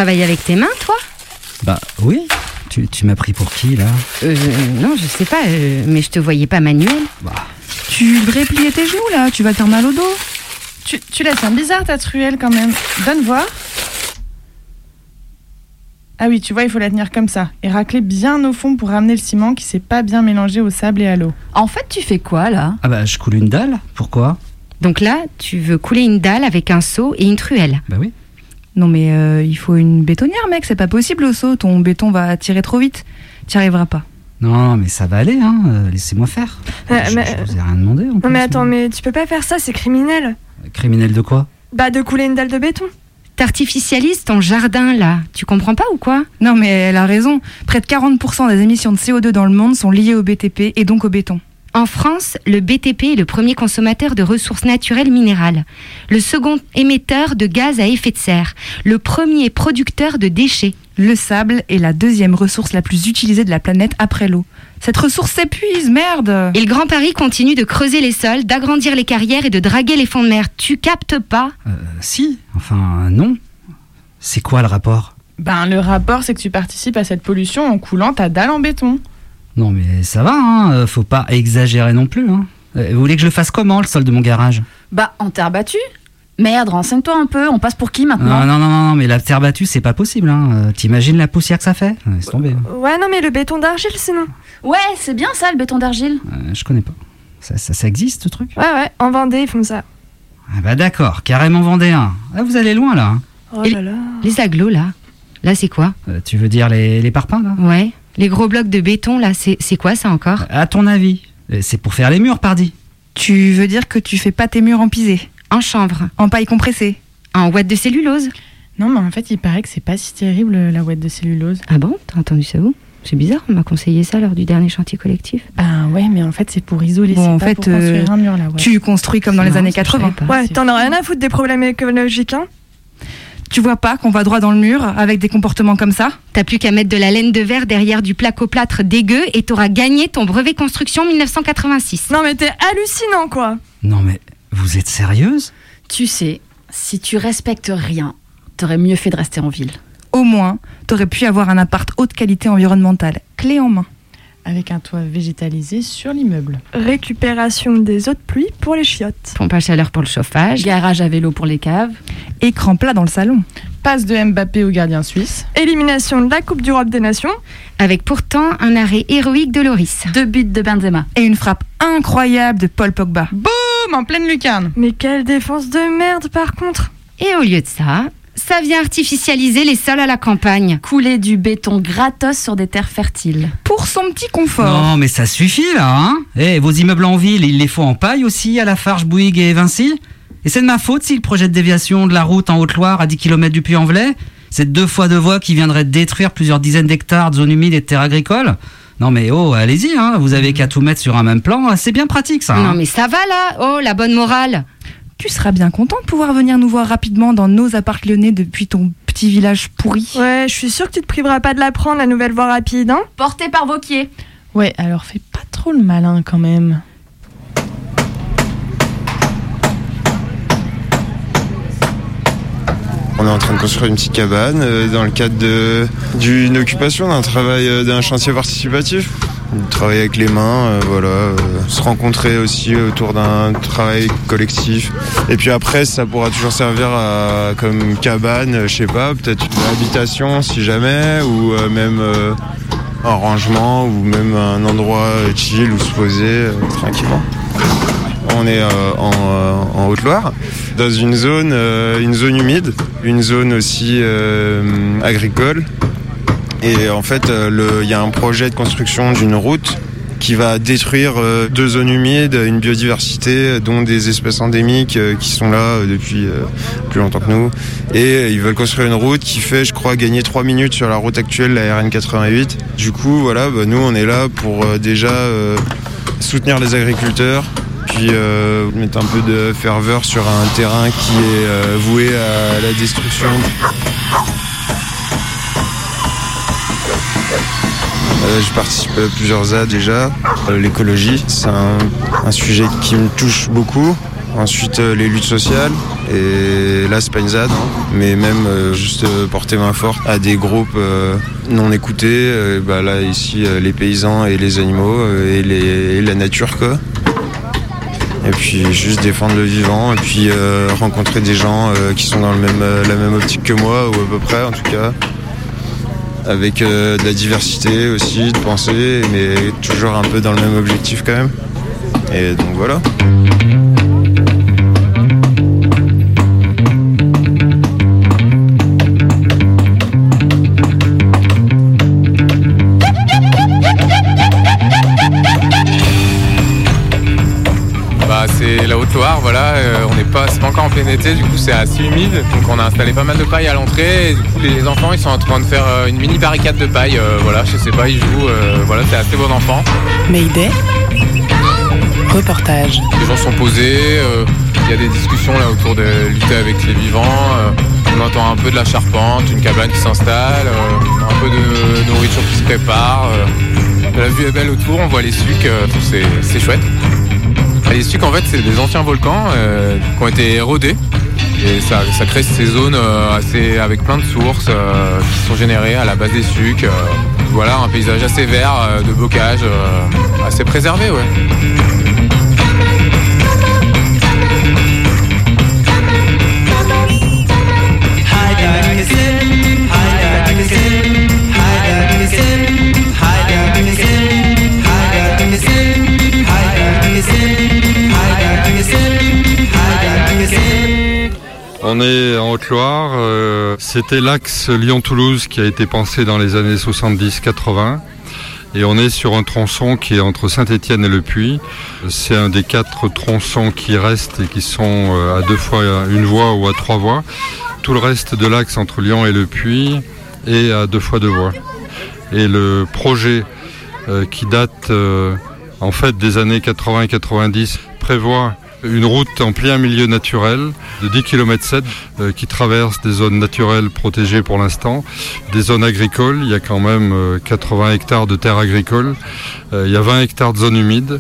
Travailles avec tes mains, toi Bah oui. Tu, tu m'as pris pour qui là Euh, non, je sais pas, euh, mais je te voyais pas manuel. Tu devrais plier tes genoux là, tu vas te faire mal au dos. Tu, tu la sens bizarre ta truelle quand même. Donne voir. Ah oui, tu vois, il faut la tenir comme ça et racler bien au fond pour ramener le ciment qui s'est pas bien mélangé au sable et à l'eau. En fait, tu fais quoi là Ah bah je coule une dalle. Pourquoi? Donc là, tu veux couler une dalle avec un seau et une truelle. Bah oui. Non mais euh, il faut une bétonnière mec, c'est pas possible au saut, ton béton va tirer trop vite. T'y arriveras pas. Non, mais ça va aller, hein. euh, Laissez-moi faire. Euh, je, mais- je vous ai rien demandé. en Non plus. mais attends, mais tu peux pas faire ça, c'est criminel. Criminel de quoi? Bah de couler une dalle de béton. T'artificialises ton jardin, là. Tu comprends pas ou quoi? Non mais elle a raison, près de 40% des émissions de CO2 dans le monde sont liées au BTP et donc au béton. En France, le BTP est le premier consommateur de ressources naturelles minérales, le second émetteur de gaz à effet de serre, le premier producteur de déchets. Le sable est la deuxième ressource la plus utilisée de la planète après l'eau. Cette ressource s'épuise, merde Et le Grand Paris continue de creuser les sols, d'agrandir les carrières et de draguer les fonds de mer. Tu captes pas Euh, Si, enfin non. C'est quoi le rapport? Ben le rapport c'est que tu participes à cette pollution en coulant ta dalle en béton. Non mais ça va, hein. euh, faut pas exagérer non plus. Hein. Euh, Vous voulez que je le fasse comment le sol de mon garage? Bah en terre battue Merde, renseigne-toi un peu, on passe pour qui maintenant? Non, non, non, non, non, mais la terre battue c'est pas possible. Hein. Euh, T'imagines la poussière que ça fait? Laisse tomber. hein. Ouais, non mais le béton d'argile sinon. Ouais, c'est bien ça le béton d'argile. Euh, je connais pas. Ça, ça, ça existe ce truc? Ouais, ouais, en Vendée ils font ça. Ah bah d'accord, carrément vendéen. Ah, vous allez loin là. hein. Oh là là. Les agglos, là Là, c'est quoi? Euh, tu veux dire les, les parpaings là? Ouais. Les gros blocs de béton, là, c'est c'est quoi ça encore? À ton avis Euh, C'est pour faire les murs, pardi. Tu veux dire que tu fais pas tes murs en pisé? En chanvre En paille compressée? En ouate de cellulose? Non mais en fait il paraît que c'est pas si terrible la ouate de cellulose. Ah bon? T'as entendu ça où C'est bizarre, on m'a conseillé ça lors du dernier chantier collectif. Ah ouais mais en fait c'est pour isoler, Bon, c'est en pas fait, pour construire euh, un mur ouate. Tu construis comme dans les années ça, je 80. savais pas. Ouais, t'en as rien à foutre des problèmes écologiques, hein Tu vois pas qu'on va droit dans le mur avec des comportements comme ça T'as plus qu'à mettre de la laine de verre derrière du placoplâtre dégueu et t'auras gagné ton brevet construction 1986. Non mais t'es hallucinant quoi. Non mais vous êtes sérieuse? Tu sais, si tu respectes rien, t'aurais mieux fait de rester en ville. Au moins, t'aurais pu avoir un appart haute qualité environnementale, clé en main. Avec un toit végétalisé sur l'immeuble. Récupération des eaux de pluie pour les chiottes. Pompe à chaleur pour le chauffage. Garage à vélo pour les caves. Écran plat dans le salon. Passe de Mbappé au gardien suisse. Élimination de la Coupe d'Europe des Nations. Avec pourtant un arrêt héroïque de Loris. Deux buts de Benzema. Et une frappe incroyable de Paul Pogba. Boum En pleine lucarne. Mais quelle défense de merde par contre. Et au lieu de ça, ça vient artificialiser les sols à la campagne. Couler du béton gratos sur des terres fertiles. Pour son petit confort. Non mais ça suffit là, hein Eh, vos immeubles en ville, il les faut en paille aussi à la Farge, Bouygues et Vinci Et c'est de ma faute si le projet de déviation de la route en Haute-Loire à 10 km du Puy-en-Velay C'est deux fois deux voies qui viendraient détruire plusieurs dizaines d'hectares de zones humides et de terres agricoles non mais oh, allez-y, hein, vous avez qu'à tout mettre sur un même plan, c'est bien pratique ça. hein. Non mais ça va là Oh, la bonne morale Tu seras bien content de pouvoir venir nous voir rapidement dans nos apparts lyonnais depuis ton petit village pourri. Ouais, je suis sûre que tu te priveras pas de la prendre la nouvelle voie rapide, hein Porté par Vauquier. Ouais, alors fais pas trop le malin quand même. On est en train de construire une petite cabane euh, dans le cadre d'une occupation, d'un travail, euh, d'un chantier participatif. Travailler avec les mains, euh, voilà, euh, se rencontrer aussi autour d'un travail collectif. Et puis après, ça pourra toujours servir à, comme cabane, je sais pas, peut-être une habitation si jamais, ou euh, même un rangement, ou même un endroit chill où se poser tranquillement. On est euh, en, euh, en Haute-Loire, dans une zone, euh, une zone humide, une zone aussi agricole. Et en fait, euh, il y a un projet de construction d'une route qui va détruire euh, deux zones humides, une biodiversité, dont des espèces endémiques euh, qui sont là depuis plus longtemps que nous. Et ils veulent construire une route qui fait, je crois, gagner 3 minutes sur la route actuelle, la RN 88. Du coup, voilà, bah, nous, on est là pour déjà soutenir les agriculteurs, puis mettre un peu de ferveur sur un terrain qui est voué à la destruction. Euh, je participe à plusieurs A déjà. Euh, L'écologie, c'est un, sujet qui me touche beaucoup. Ensuite, euh, les luttes sociales. Et là, c'est pas une ZAD, hein, mais même juste porter main forte à des groupes non écoutés. bah là, ici, les paysans et les animaux et, la nature, quoi. Et puis juste défendre le vivant et puis rencontrer des gens qui sont dans la même optique que moi, ou à peu près en tout cas. Avec euh, de la diversité aussi, de pensée, mais toujours un peu dans le même objectif quand même. Et donc voilà. Plein été, du coup c'est assez humide, donc on a installé pas mal de paille à l'entrée, et du coup les enfants ils sont en train de faire euh, une mini barricade de paille, euh, voilà, je sais pas, ils jouent, euh, voilà, c'est assez bon enfant. Mayday. Reportage. Les gens sont posés, euh, il y a des discussions là autour de lutter avec les vivants, on entend un peu de la charpente, une cabane qui s'installe, un peu de nourriture qui se prépare, la vue est belle autour, on voit les sucs, c'est c'est Les sucs en fait c'est des anciens volcans euh, qui ont été érodés et ça, crée ces zones euh, assez, avec plein de sources euh, qui sont générées à la base des sucs. voilà un paysage assez vert, de bocage, assez préservé ouais. On est en Haute-Loire. euh, C'était l'axe Lyon-Toulouse qui a été pensé dans les années 70-80. Et on est sur un tronçon qui est entre Saint-Étienne et Le Puy. C'est un des quatre tronçons qui restent et qui sont euh, à deux fois une voie ou à trois voies. Tout le reste de l'axe entre Lyon et Le Puy est à deux fois deux voies. Et le projet euh, qui date en fait des années 80 et 90 prévoit une route en plein milieu naturel de 10 km 7 qui traverse des zones naturelles protégées pour l'instant, des zones agricoles, il y a quand même euh, 80 hectares de terres agricoles, Euh, il y a 20 hectares de zones humides.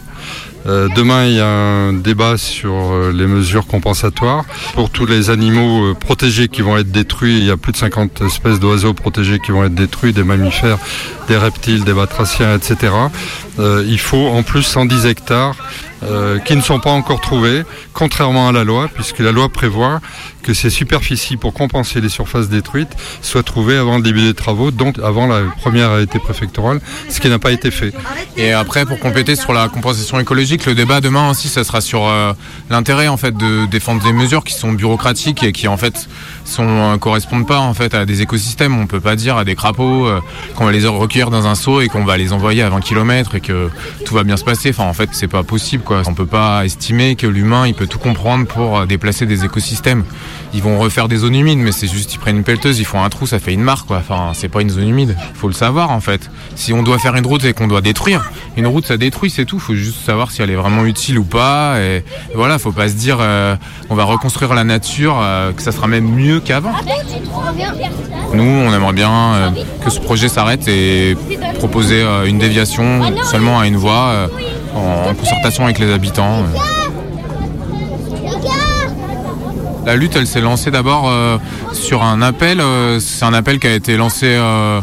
Euh, demain, il y a un débat sur euh, les mesures compensatoires pour tous les animaux euh, protégés qui vont être détruits. Il y a plus de 50 espèces d'oiseaux protégés qui vont être détruits, des mammifères, des reptiles, des batraciens, etc. Euh, il faut en plus 110 hectares euh, qui ne sont pas encore trouvés, contrairement à la loi, puisque la loi prévoit que ces superficies pour compenser les surfaces détruites soient trouvées avant le début des travaux, donc avant la première arrêté préfectorale, ce qui n'a pas été fait. Et après, pour compléter sur la compensation écologique, le débat demain aussi, ça sera sur euh, l'intérêt en fait de défendre des mesures qui sont bureaucratiques et qui en fait sont euh, correspondent pas en fait à des écosystèmes. On peut pas dire à des crapauds euh, qu'on va les recueillir dans un seau et qu'on va les envoyer à 20 km et que tout va bien se passer. Enfin, en fait, c'est pas possible quoi. On peut pas estimer que l'humain il peut tout comprendre pour euh, déplacer des écosystèmes. Ils vont refaire des zones humides, mais c'est juste ils prennent une pelleteuse, ils font un trou, ça fait une mare quoi. Enfin, c'est pas une zone humide. Faut le savoir en fait. Si on doit faire une route et qu'on doit détruire, une route ça détruit, c'est tout. Faut juste savoir si elle est vraiment utile ou pas. Et voilà, faut pas se dire euh, on va reconstruire la nature, euh, que ça sera même mieux qu'avant. Nous, on aimerait bien euh, que ce projet s'arrête et proposer euh, une déviation seulement à une voie en concertation avec les habitants. euh. La lutte, elle s'est lancée d'abord euh, sur un appel. euh, c'est un appel qui a été lancé euh,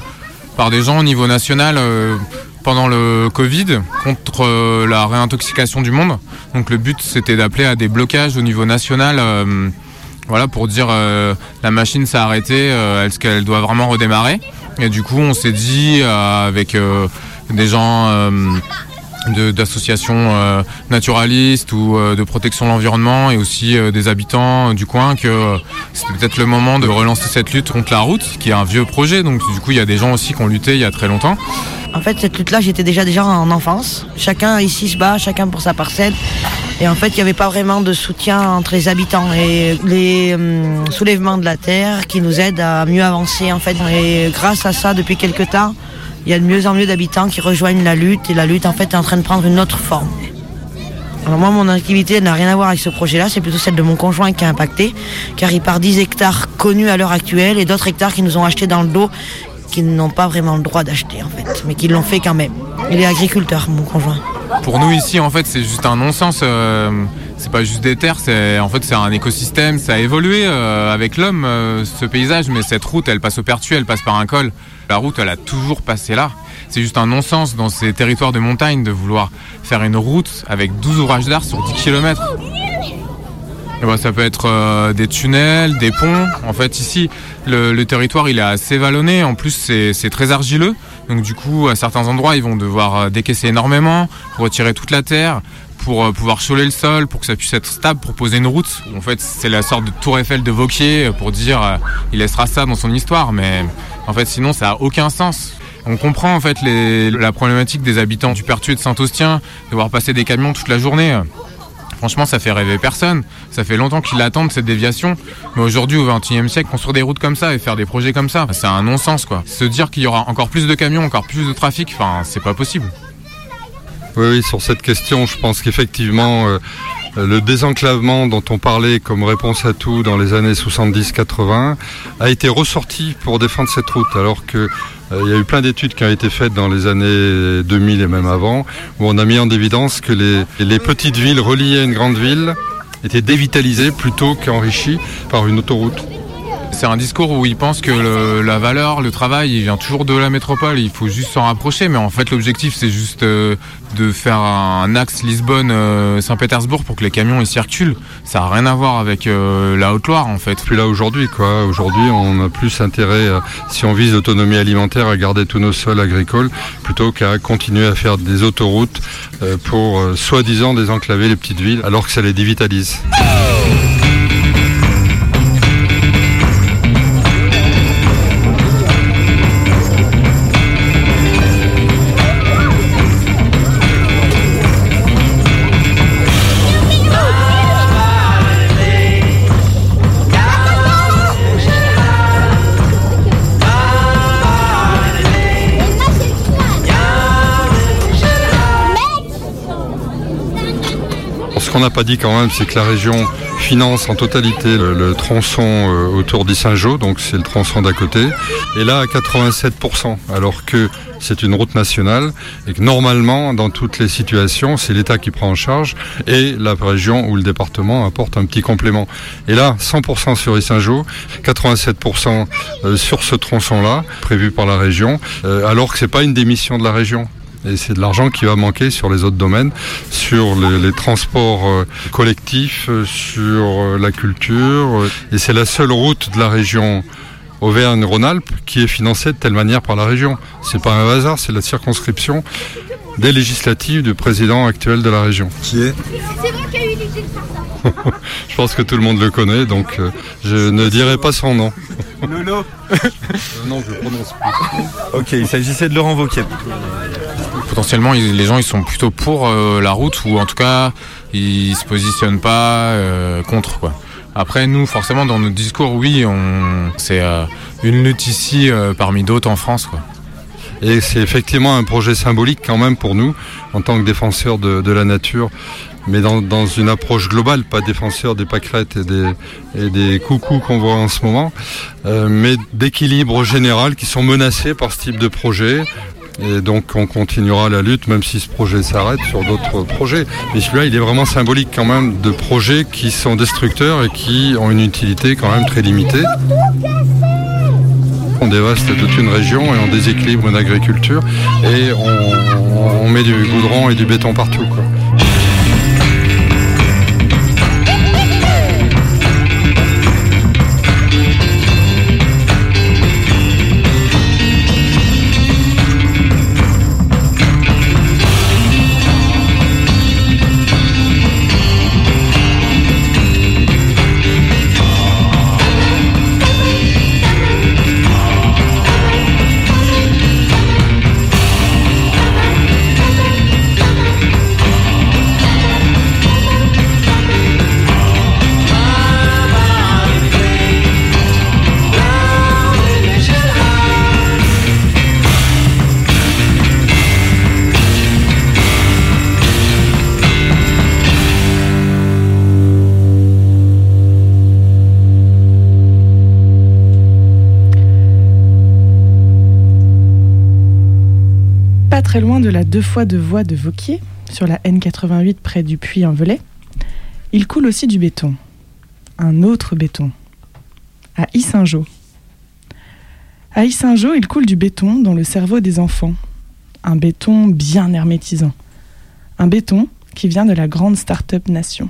par des gens au niveau national euh, pendant le Covid contre euh, la réintoxication du monde. Donc le but, c'était d'appeler à des blocages au niveau national. euh, voilà, pour dire la machine s'est arrêtée, est-ce qu'elle doit vraiment redémarrer? Et du coup, on s'est dit avec des gens d'associations euh, naturalistes ou euh, de protection de l'environnement et aussi euh, des habitants euh, du coin que euh, c'était peut-être le moment de relancer cette lutte contre la route, qui est un vieux projet. Donc du coup, il y a des gens aussi qui ont lutté il y a très longtemps. En fait, cette lutte-là, j'étais déjà déjà en enfance. Chacun ici se bat, chacun pour sa parcelle. Et en fait, il n'y avait pas vraiment de soutien entre les habitants et les hum, soulèvements de la terre qui nous aident à mieux avancer. En fait, et grâce à ça, depuis quelques temps, il y a de mieux en mieux d'habitants qui rejoignent la lutte et la lutte en fait est en train de prendre une autre forme. Alors moi, mon activité n'a rien à voir avec ce projet-là, c'est plutôt celle de mon conjoint qui a impacté, car il part 10 hectares connus à l'heure actuelle et d'autres hectares qui nous ont achetés dans le dos, qui n'ont pas vraiment le droit d'acheter en fait, mais qui l'ont fait quand même. Il est agriculteur, mon conjoint. Pour nous ici, en fait, c'est juste un non-sens. euh, c'est pas juste des terres, c'est en fait c'est un écosystème, ça a évolué euh, avec l'homme euh, ce paysage, mais cette route elle passe au pertu, elle passe par un col. La route elle a toujours passé là. C'est juste un non-sens dans ces territoires de montagne de vouloir faire une route avec 12 ouvrages d'art sur 10 km. Et ça peut être euh, des tunnels, des ponts. En fait, ici, le, le territoire, il est assez vallonné. En plus, c'est c'est très argileux. Donc, du coup, à certains endroits, ils vont devoir euh, décaisser énormément, retirer toute la terre pour euh, pouvoir choler le sol, pour que ça puisse être stable, pour poser une route. En fait, c'est la sorte de tour Eiffel de Vauquier euh, pour dire euh, il laissera ça dans son histoire. Mais en fait, sinon, ça a aucun sens. On comprend en fait la problématique des habitants du Pertuis et de Saint-Austien, de voir passer des camions toute la journée. Franchement, ça fait rêver personne. Ça fait longtemps qu'ils attendent cette déviation. Mais aujourd'hui, au XXIe siècle, construire des routes comme ça et faire des projets comme ça, c'est un non-sens, quoi. Se dire qu'il y aura encore plus de camions, encore plus de trafic, enfin, c'est pas possible. Oui, sur cette question, je pense qu'effectivement, euh, le désenclavement dont on parlait comme réponse à tout dans les années 70-80 a été ressorti pour défendre cette route, alors que euh, il y a eu plein d'études qui ont été faites dans les années 2000 et même avant, où on a mis en évidence que les petites villes reliées à une grande ville étaient dévitalisées plutôt qu'enrichies par une autoroute. C'est un discours où ils pensent que le- la valeur, le travail, il vient toujours de la métropole. Il faut juste s'en rapprocher. Mais en fait, l'objectif, c'est juste euh, de faire un axe Lisbonne-Saint-Pétersbourg pour que les camions ils circulent. Ça n'a rien à voir avec euh, la Haute-Loire, en fait. Puis là aujourd'hui, quoi? Aujourd'hui, on a plus intérêt, euh, si on vise l'autonomie alimentaire, à garder tous nos sols agricoles, plutôt qu'à continuer à faire des autoroutes euh, pour euh, soi-disant désenclaver les petites villes, alors que ça les dévitalise. Qu'on n'a pas dit quand même, c'est que la région finance en totalité le, tronçon euh, autour d'Issingeau, donc c'est le tronçon d'à côté, et là à 87%, alors que c'est une route nationale et que normalement, dans toutes les situations, c'est l'État qui prend en charge et la région ou le département apporte un petit complément. Et là, 100% sur Issingeau, 87% euh, sur ce tronçon-là, prévu par la région, euh, alors que c'est pas une démission de la région. Et c'est de l'argent qui va manquer sur les autres domaines, sur les, les transports euh, collectifs, euh, sur euh, la culture. Et c'est la seule route de la région Auvergne-Rhône-Alpes qui est financée de telle manière par la région. C'est pas un hasard, c'est la circonscription des législatives du président actuel de la région. Qui est C'est moi qui ai eu l'idée de faire ça. Je pense que tout le monde le connaît, donc je ne dirai pas son nom. Lolo Non, je prononce plus. Ok, il s'agissait de Laurent Wauquiez. Potentiellement, les gens, ils sont plutôt pour euh, la route ou en tout cas, ils se positionnent pas euh, contre, quoi. Après, nous, forcément, dans notre discours, oui, c'est euh, une lutte ici parmi d'autres en France, quoi. Et c'est effectivement un projet symbolique quand même pour nous, en tant que défenseurs de, la nature, mais dans, une approche globale, pas défenseurs des pâquerettes et des, coucous qu'on voit en ce moment, mais d'équilibre général qui sont menacés par ce type de projet. Et donc on continuera la lutte même si ce projet s'arrête sur d'autres projets. Mais celui-là, il est vraiment symbolique quand même de projets qui sont destructeurs et qui ont une utilité quand même très limitée. On dévaste toute une région et on déséquilibre une agriculture et on, met du goudron et du béton partout. Fois deux voies de Vauquier, sur la N88 près du Puy-en-Velay, Il coule aussi du béton. Un autre béton. À Issingeau. À Issingeau, il coule du béton dans le cerveau des enfants. Un béton bien hermétisant. Un béton qui vient de la grande start-up nation.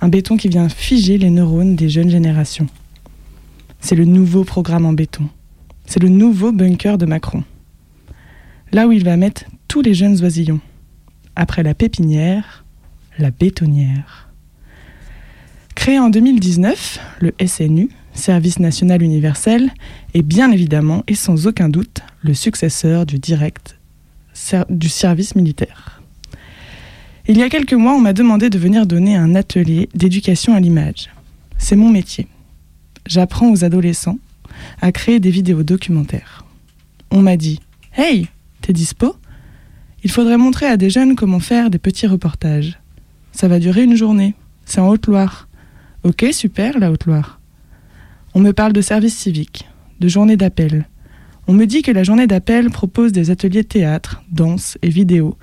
Un béton qui vient figer les neurones des jeunes générations. C'est le nouveau programme en béton. C'est le nouveau bunker de Macron. Là où il va mettre tous les jeunes oisillons. Après la pépinière, la bétonnière. Créé en 2019, le SNU, Service national universel, est bien évidemment et sans aucun doute le successeur du direct du service militaire. Il y a quelques mois, on m'a demandé de venir donner un atelier d'éducation à l'image. C'est mon métier. J'apprends aux adolescents à créer des vidéos documentaires. On m'a dit Hey, t'es dispo? Il faudrait montrer à des jeunes comment faire des petits reportages. Ça va durer une journée. C'est en Haute-Loire. Ok, super, la Haute-Loire. On me parle de service civique, de journée d'appel. On me dit que la journée d'appel propose des ateliers théâtre, danse et vidéo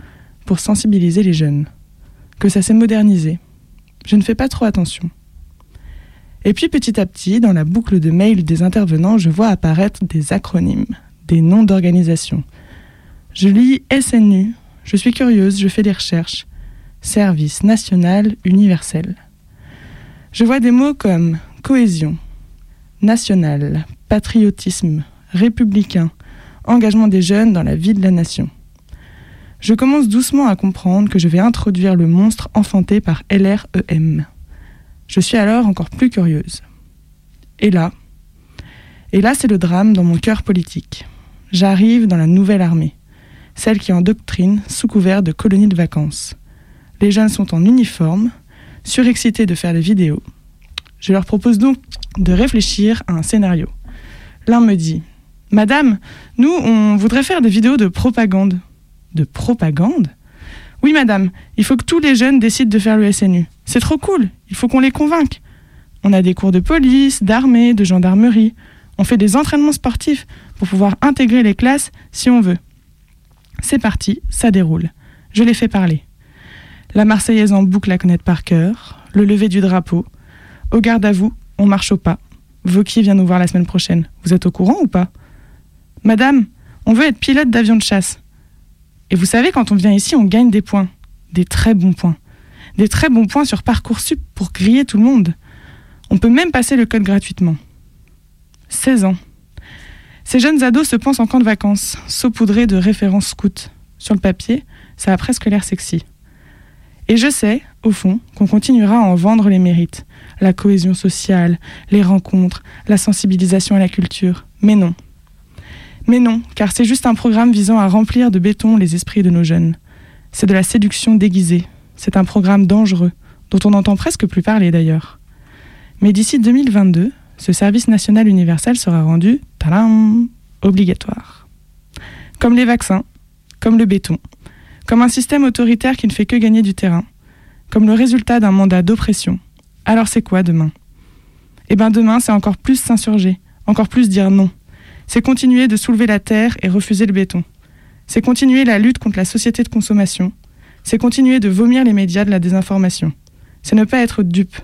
pour sensibiliser les jeunes. Que ça s'est modernisé. Je ne fais pas trop attention. Et puis petit à petit, dans la boucle de mails des intervenants, je vois apparaître des acronymes, des noms d'organisations. Je lis SNU, je suis curieuse, je fais des recherches. Service national universel. Je vois des mots comme cohésion, national, patriotisme, républicain, engagement des jeunes dans la vie de la nation. Je commence doucement à comprendre que je vais introduire le monstre enfanté par LREM. Je suis alors encore plus curieuse. Et là, et là c'est le drame dans mon cœur politique. J'arrive dans la nouvelle armée, celle qui endoctrine sous couvert de colonies de vacances. Les jeunes sont en uniforme, surexcités de faire des vidéos. Je leur propose donc de réfléchir à un scénario. L'un me dit Madame, nous, on voudrait faire des vidéos de propagande. De propagande? Oui, madame, il faut que tous les jeunes décident de faire le SNU. C'est trop cool, il faut qu'on les convainque. On a des cours de police, d'armée, de gendarmerie. On fait des entraînements sportifs pour pouvoir intégrer les classes si on veut. C'est parti, ça déroule. Je les fais parler. La Marseillaise en boucle à connaître par cœur, le lever du drapeau. Au garde à vous, on marche au pas. Vauquier vient nous voir la semaine prochaine. Vous êtes au courant ou pas? Madame, on veut être pilote d'avion de chasse. Et vous savez, quand on vient ici, on gagne des points. Des très bons points. Des très bons points sur Parcoursup pour griller tout le monde. On peut même passer le code gratuitement. 16 ans. Ces jeunes ados se pensent en camp de vacances, saupoudrés de références scouts. Sur le papier, ça a presque l'air sexy. Et je sais, au fond, qu'on continuera à en vendre les mérites. La cohésion sociale, les rencontres, la sensibilisation à la culture. Mais non. Mais non, car c'est juste un programme visant à remplir de béton les esprits de nos jeunes. C'est de la séduction déguisée. C'est un programme dangereux, dont on n'entend presque plus parler d'ailleurs. Mais d'ici 2022, ce service national universel sera rendu, tadam, obligatoire. Comme les vaccins, comme le béton, comme un système autoritaire qui ne fait que gagner du terrain, comme le résultat d'un mandat d'oppression. Alors c'est quoi demain? Eh bien demain, c'est encore plus s'insurger, encore plus dire non. C'est continuer de soulever la terre et refuser le béton. C'est continuer la lutte contre la société de consommation. C'est continuer de vomir les médias de la désinformation. C'est ne pas être dupe.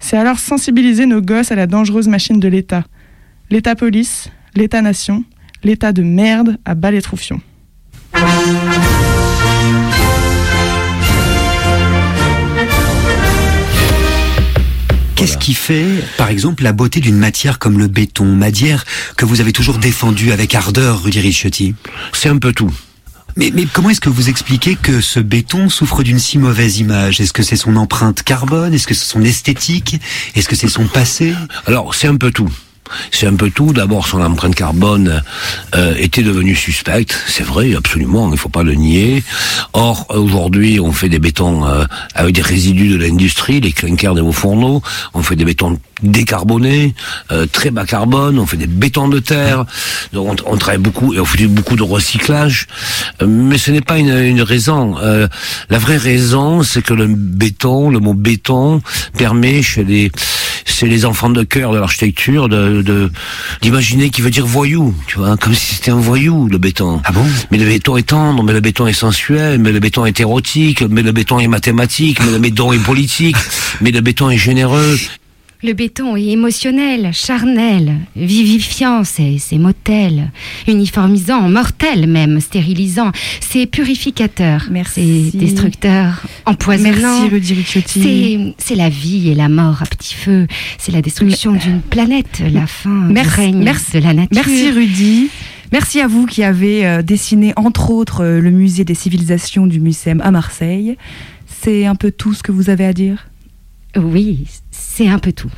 C'est alors sensibiliser nos gosses à la dangereuse machine de l'État. L'État-police, l'État-nation, l'État de merde à bas les troufions. Qu'est-ce qui fait, par exemple, la beauté d'une matière comme le béton, matière que vous avez toujours défendue avec ardeur, Rudy Ricciotti? C'est un peu tout. Mais, mais comment est-ce que vous expliquez que ce béton souffre d'une si mauvaise image? Est-ce que c'est son empreinte carbone? Est-ce que c'est son esthétique? Est-ce que c'est son passé? Alors, c'est un peu tout. C'est un peu tout. D'abord, son empreinte carbone euh, était devenue suspecte. C'est vrai, absolument. Il ne faut pas le nier. Or, aujourd'hui, on fait des bétons euh, avec des résidus de l'industrie, les clinkers des hauts fourneaux. On fait des bétons décarbonés, euh, très bas carbone. On fait des bétons de terre. Donc, on, travaille beaucoup et on fait beaucoup de recyclage. Mais ce n'est pas une, raison. La vraie raison, c'est que le béton, le mot béton, permet chez les c'est les enfants de cœur de l'architecture, de de- d'imaginer qui veut dire voyou, tu vois, comme si c'était un voyou le béton. Ah bon? Mais le béton est tendre, mais le béton est sensuel, mais le béton est érotique, mais le béton est mathématique, mais le béton est politique, mais le béton est généreux. Le béton est émotionnel, charnel, vivifiant, c'est motel, uniformisant, mortel même, stérilisant, c'est purificateur, c'est destructeur, empoisonnant. Merci, Rudy Ricciotti. C'est c'est la vie et la mort à petit feu, c'est la destruction d'une planète, la fin Merci, du règne merci, de la nature. Merci Rudy. Merci à vous qui avez euh, dessiné entre autres euh, le musée des civilisations du MUSEM à Marseille. C'est un peu tout ce que vous avez à dire? Oui, c'est un peu tout.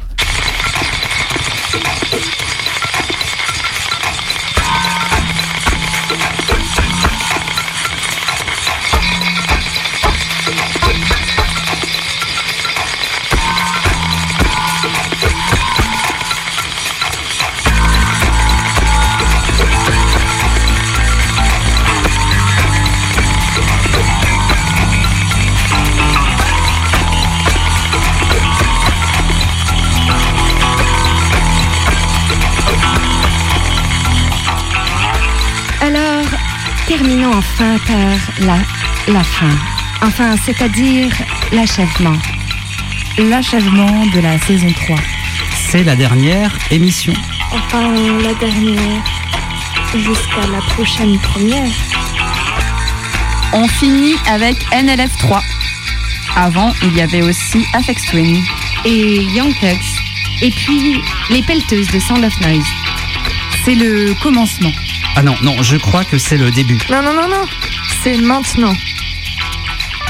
Terminons enfin par la, la fin. Enfin, c'est-à-dire l'achèvement. L'achèvement de la saison 3. C'est la dernière émission. Enfin, la dernière. Jusqu'à la prochaine première. On finit avec NLF 3. Avant, il y avait aussi Afex Twin. Et Young Thugs. Et puis, les pelleteuses de Sound of Noise. C'est le commencement. Ah non, non, je crois que c'est le début. Non, non, non, non. C'est maintenant.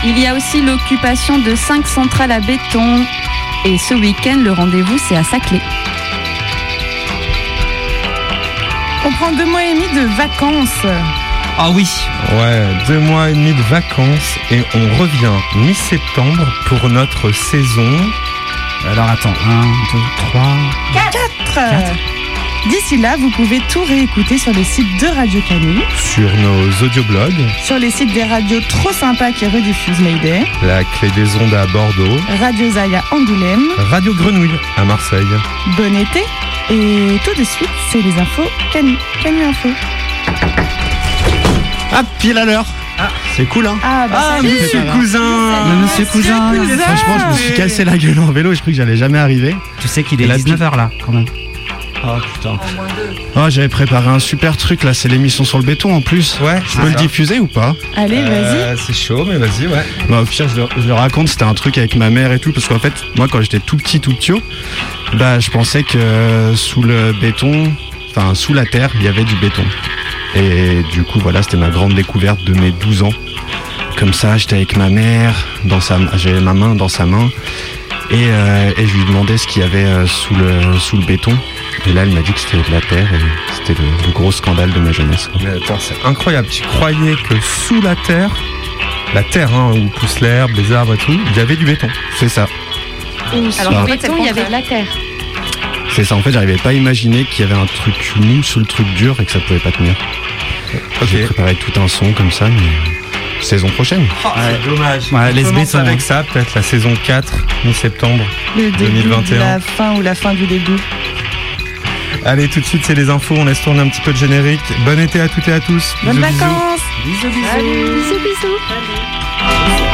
Il y a aussi l'occupation de 5 centrales à béton. Et ce week-end, le rendez-vous, c'est à Saclay. On prend deux mois et demi de vacances. Ah oui. Ouais, deux mois et demi de vacances et on revient mi-septembre pour notre saison. Alors attends, 1, 2, 3. 4 D'ici là, vous pouvez tout réécouter sur le site de Radio Canu, Sur nos audioblogs, sur les sites des radios trop sympas qui rediffusent Mayday, la clé des ondes à Bordeaux, Radio Zaya Angoulême. Radio Grenouille à Marseille. Bon été et tout de suite, c'est les infos Canu. Canu Info. Ah, pile à l'heure. C'est cool, hein Ah, bah, salut. monsieur cousin Le monsieur cousin. Franchement, je me suis cassé la gueule en vélo, je croyais que j'allais jamais arriver. Tu sais qu'il est Et la 19h là, quand même. Oh putain. Oh, j'avais préparé un super truc là, c'est l'émission sur le béton en plus. Ouais, Je peux le diffuser ou pas? Allez, Euh, C'est chaud, mais vas-y, ouais. Bah, au pire, je le, je le raconte, c'était un truc avec ma mère et tout, parce qu'en fait, moi, quand j'étais tout petit, tout petit, bah, je pensais que euh, sous le béton, enfin, sous la terre, il y avait du béton. Et du coup, voilà, c'était ma grande découverte de mes 12 ans. Comme ça, j'étais avec ma mère, dans sa, j'avais ma main dans sa main, et, euh, et je lui demandais ce qu'il y avait sous le, sous le béton. Et là, elle m'a dit que c'était de la terre, et c'était le, le gros scandale de ma jeunesse. quoi. Mais attends, c'est incroyable. Tu croyais que sous la terre, la terre hein, où poussent l'herbe, les arbres et tout, il y avait du béton. C'est ça. Alors, Ah. le béton, il y avait la terre. C'est ça, en fait, j'arrivais pas à imaginer qu'il y avait un truc mou sous le truc dur et que ça pouvait pas tenir. J'ai préparé tout un son comme ça, mais saison prochaine. c'est dommage. Ouais, On laisse commence béton, avec hein. ça, peut-être la saison 4, mi-septembre Le début de 2021. la fin ou la fin du début. Allez, tout de suite, c'est les infos. On laisse tourner un petit peu de générique. Bon été à toutes et à tous. Bonnes Bisous, bisous. vacances Bisous, bisous. Bisous, bisous.